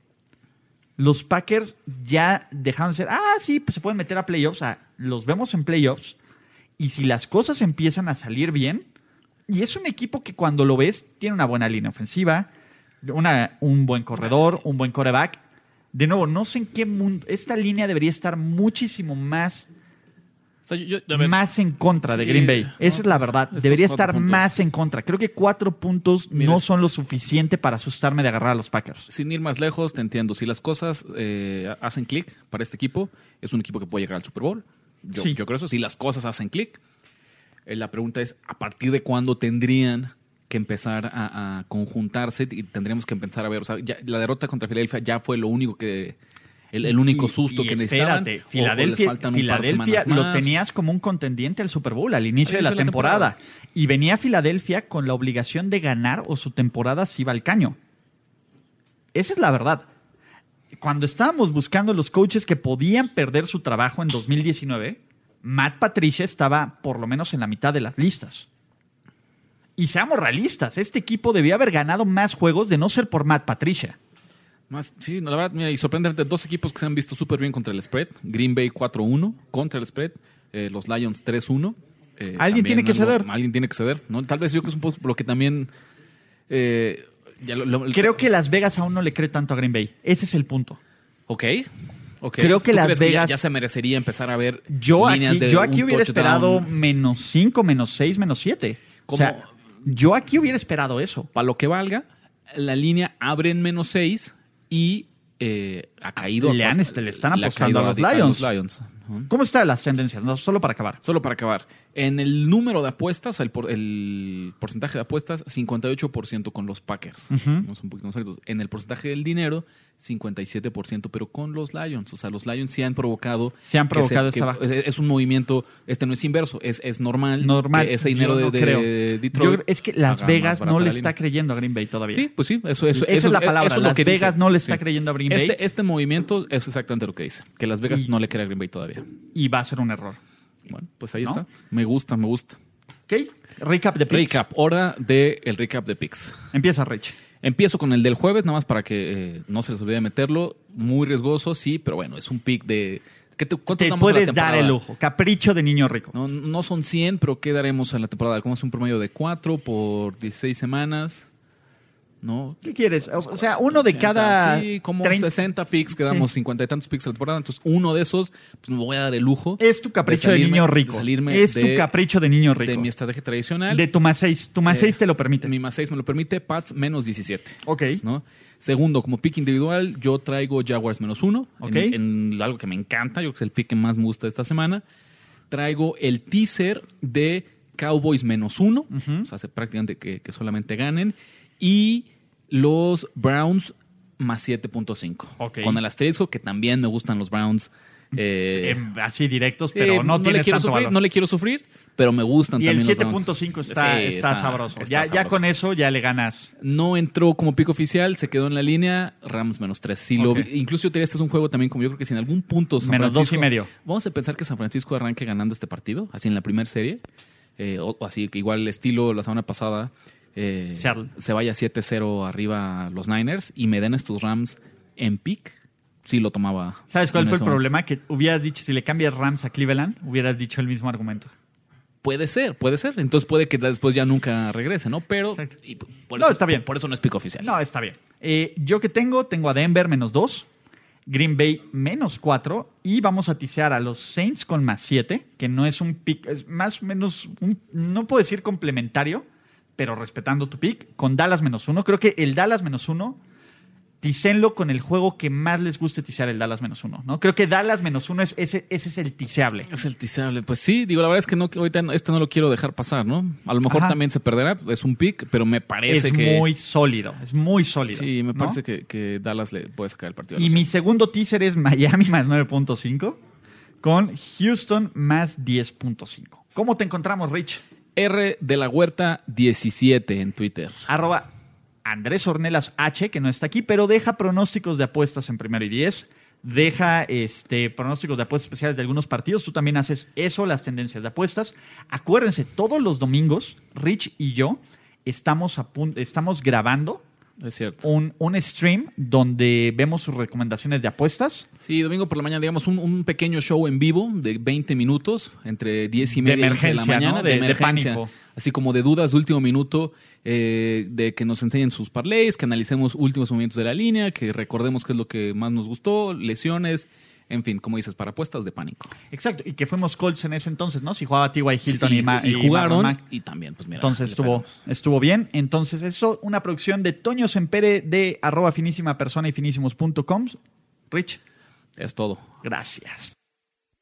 Los Packers ya dejaron de ser, ah, sí, pues se pueden meter a playoffs. Los vemos en playoffs. Y si las cosas empiezan a salir bien, y es un equipo que cuando lo ves tiene una buena línea ofensiva, una- un buen corredor, un buen coreback. De nuevo, no sé en qué mundo. Esta línea debería estar muchísimo más O sea, yo- yo- a ver, más en contra de Green Bay. Esa no, es la verdad. Debería estar puntos. más en contra. Creo que cuatro puntos Mira, no son lo suficiente para asustarme de agarrar a los Packers. Sin ir más lejos, te entiendo. Si las cosas eh, hacen clic para este equipo, es un equipo que puede llegar al Super Bowl. Yo, Sí. yo creo eso. Si las cosas hacen clic, eh, la pregunta es: ¿a partir de cuándo tendrían que empezar a, a conjuntarse y tendríamos que empezar a ver? O sea, ya- la derrota contra Filadelfia ya fue lo único que. El, el único Y- susto y que necesitaban. espérate, o- o les Filadelfia, lo tenías como un contendiente al Super Bowl al inicio Al de la inicio de la temporada. temporada. Y venía Filadelfia con la obligación de ganar o su temporada se iba al caño. Esa es la verdad. Cuando estábamos buscando los coaches que podían perder su trabajo en 2019, Matt Patricia estaba por lo menos en la mitad de las listas. Y seamos realistas, este equipo debía haber ganado más juegos de no ser por Matt Patricia. Más, sí, la verdad, mira, y sorprendentemente, dos equipos que se han visto súper bien contra el spread. Green Bay 4-1 contra el spread. eh, los Lions 3-1. eh, Alguien tiene que algo- ceder. Alguien tiene que ceder, ¿no? Tal vez yo creo que es un poco lo que también... eh, ya lo- lo- Creo que Las Vegas aún no le cree tanto a Green Bay. Ese es el punto. Ok. ok. Creo que ¿Tú Las ya- Vegas- ya, se merecería empezar a ver Yo líneas aquí, de yo aquí hubiera esperado menos 5, menos 6, menos 7. O sea, yo aquí hubiera esperado eso. Para lo que valga, la línea abre en menos 6 y eh, ha caído... Le han- le están le ha apostando a los Lions. Lions. ¿Cómo están las tendencias? No, solo para acabar. Solo para acabar. En el número de apuestas, el, por- el porcentaje de apuestas, 58% con los Packers. Vamos un poquito más altos. En el porcentaje del dinero, 57%, pero con los Lions. O sea, los Lions sí han provocado. Sí han provocado se- esta baja. es, un movimiento, este no es inverso, es, es normal. Normal. que ese dinero de, creo. Detroit. Yo es que Las Vegas no le está creyendo a Green Bay todavía. Sí, pues sí, eso, eso, Esa eso es la palabra. eso es lo Las que dice. Vegas no le está Sí. creyendo a Green Bay Este, este movimiento es exactamente lo que dice, que Las Vegas Y- no le cree a Green Bay todavía. y va a ser un error. Bueno, pues ahí ¿No? está. Me gusta, me gusta. ¿Ok? Recap de picks. Recap, hora de el recap de picks. Empieza, Rich. Empiezo con el del jueves, nada más para que eh, no se les olvide meterlo. Muy riesgoso, sí, pero bueno, es un pick de... ¿qué te, ¿Cuántos Te puedes dar el lujo. Capricho de niño rico. No, no son 100, pero ¿qué daremos en la temporada? ¿Cómo es un promedio de 4 por 16 semanas? ¿No? ¿Qué quieres? O sea, uno de 80, cada. Sí, como 30 60 picks, que damos Sí. 50 y tantos picks a la temporada. Entonces, uno de esos, pues me voy a dar el lujo Es tu capricho de, salirme- niño rico. de salirme es tu capricho de niño rico. de mi estrategia tradicional. De tu más 6. Tu más Eh, 6 te lo permite. Mi más 6 me lo permite, Pats menos 17. Ok. ¿no? Segundo, como pick individual, yo traigo Jaguars menos uno. Ok. En, en algo que me encanta, yo creo que es el pick que más me gusta esta semana. Traigo el teaser de Cowboys menos uno. O sea, hace prácticamente que, que solamente ganen. Y los Browns más 7.5. Ok. Con el asterisco que también me gustan los Browns. eh, Em, así directos, pero eh, no, le quiero tanto sufrir, valor. no le quiero sufrir, pero me gustan y el también los Browns. 7.5 está, Sí, está, sabroso. está ya, ya con eso ya le ganas. No entró como pico oficial, se quedó en la línea, Rams menos tres. Si lo- Ok. incluso yo te diría, este es un juego también como yo creo que si en algún punto San Menos dos y Francisco- medio. Vamos a pensar que San Francisco arranque ganando este partido, así en la primera serie, eh, o, así que igual el estilo la semana pasada, eh, se vaya 7-0 arriba los Niners y me den estos Rams en pick, sí lo tomaba. ¿Sabes cuál fue el momento. problema? Que hubieras dicho, si le cambias Rams a Cleveland, hubieras dicho el mismo argumento. Puede ser, puede ser. Entonces puede que después ya nunca regrese, ¿no? Pero y por No, eso, está bien. Por eso no es pick oficial. No, está bien. Eh, yo que tengo, tengo a Denver menos 2, Green Bay menos 4 y vamos a tisear a los Saints con más 7, que no es un pick, es más o menos, un- no puedo decir complementario, pero respetando tu pick, con Dallas menos 1. Creo que el Dallas menos 1, ticenlo con el juego que más les guste tisear el Dallas menos 1. ¿no? Creo que Dallas menos 1 es, ese, ese es el tiseable. Es el tiseable. Pues sí, digo, la verdad es que no, ahorita este no lo quiero dejar pasar, ¿no? A lo mejor Ajá. también se perderá, es un pick, pero me parece Es que. muy sólido, es muy sólido. Sí, me ¿no? parece que, que Dallas le puede sacar el partido. Y mi segundo teaser es Miami más 9.5 con Houston más 10.5. ¿Cómo te encontramos, Rich? R de la Huerta 17 en Twitter. Arroba Andrés Ornelas H, que no está aquí, pero deja pronósticos de apuestas en primero y 10. Deja este, pronósticos de apuestas especiales de algunos partidos. Tú también haces eso, las tendencias de apuestas. Acuérdense, todos los domingos, Rich y yo estamos, a estamos grabando Es cierto. un, un stream donde vemos sus recomendaciones de apuestas. Sí, domingo por la mañana, digamos, un, un pequeño show en vivo de 20 minutos, entre 10 y media y 11 de la mañana, ¿no? de, emergencia. así como de dudas de último minuto, eh, de que nos enseñen sus parlays, que analicemos últimos movimientos de la línea, que recordemos qué es lo que más nos gustó, lesiones, en fin, como dices, para apuestas de pánico. Exacto, y que fuimos Colts en ese entonces, ¿no? Si jugaba T.Y. Hilton Sí, y, y y jugaron, y también, pues mira. Entonces estuvo, pegamos. estuvo bien. Entonces, eso, una producción de Toño Sempere de arroba finísima persona y finísimos.com. Rich, Es todo. gracias.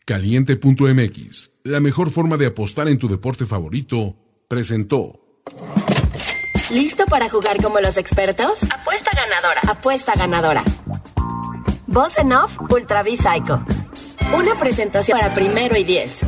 Caliente.mx, la mejor forma de apostar en tu deporte favorito, presentó. ¿Listo para jugar como los expertos? Apuesta ganadora. Apuesta ganadora. Voz en off, Ultra Psycho. Una presentación para primero y diez.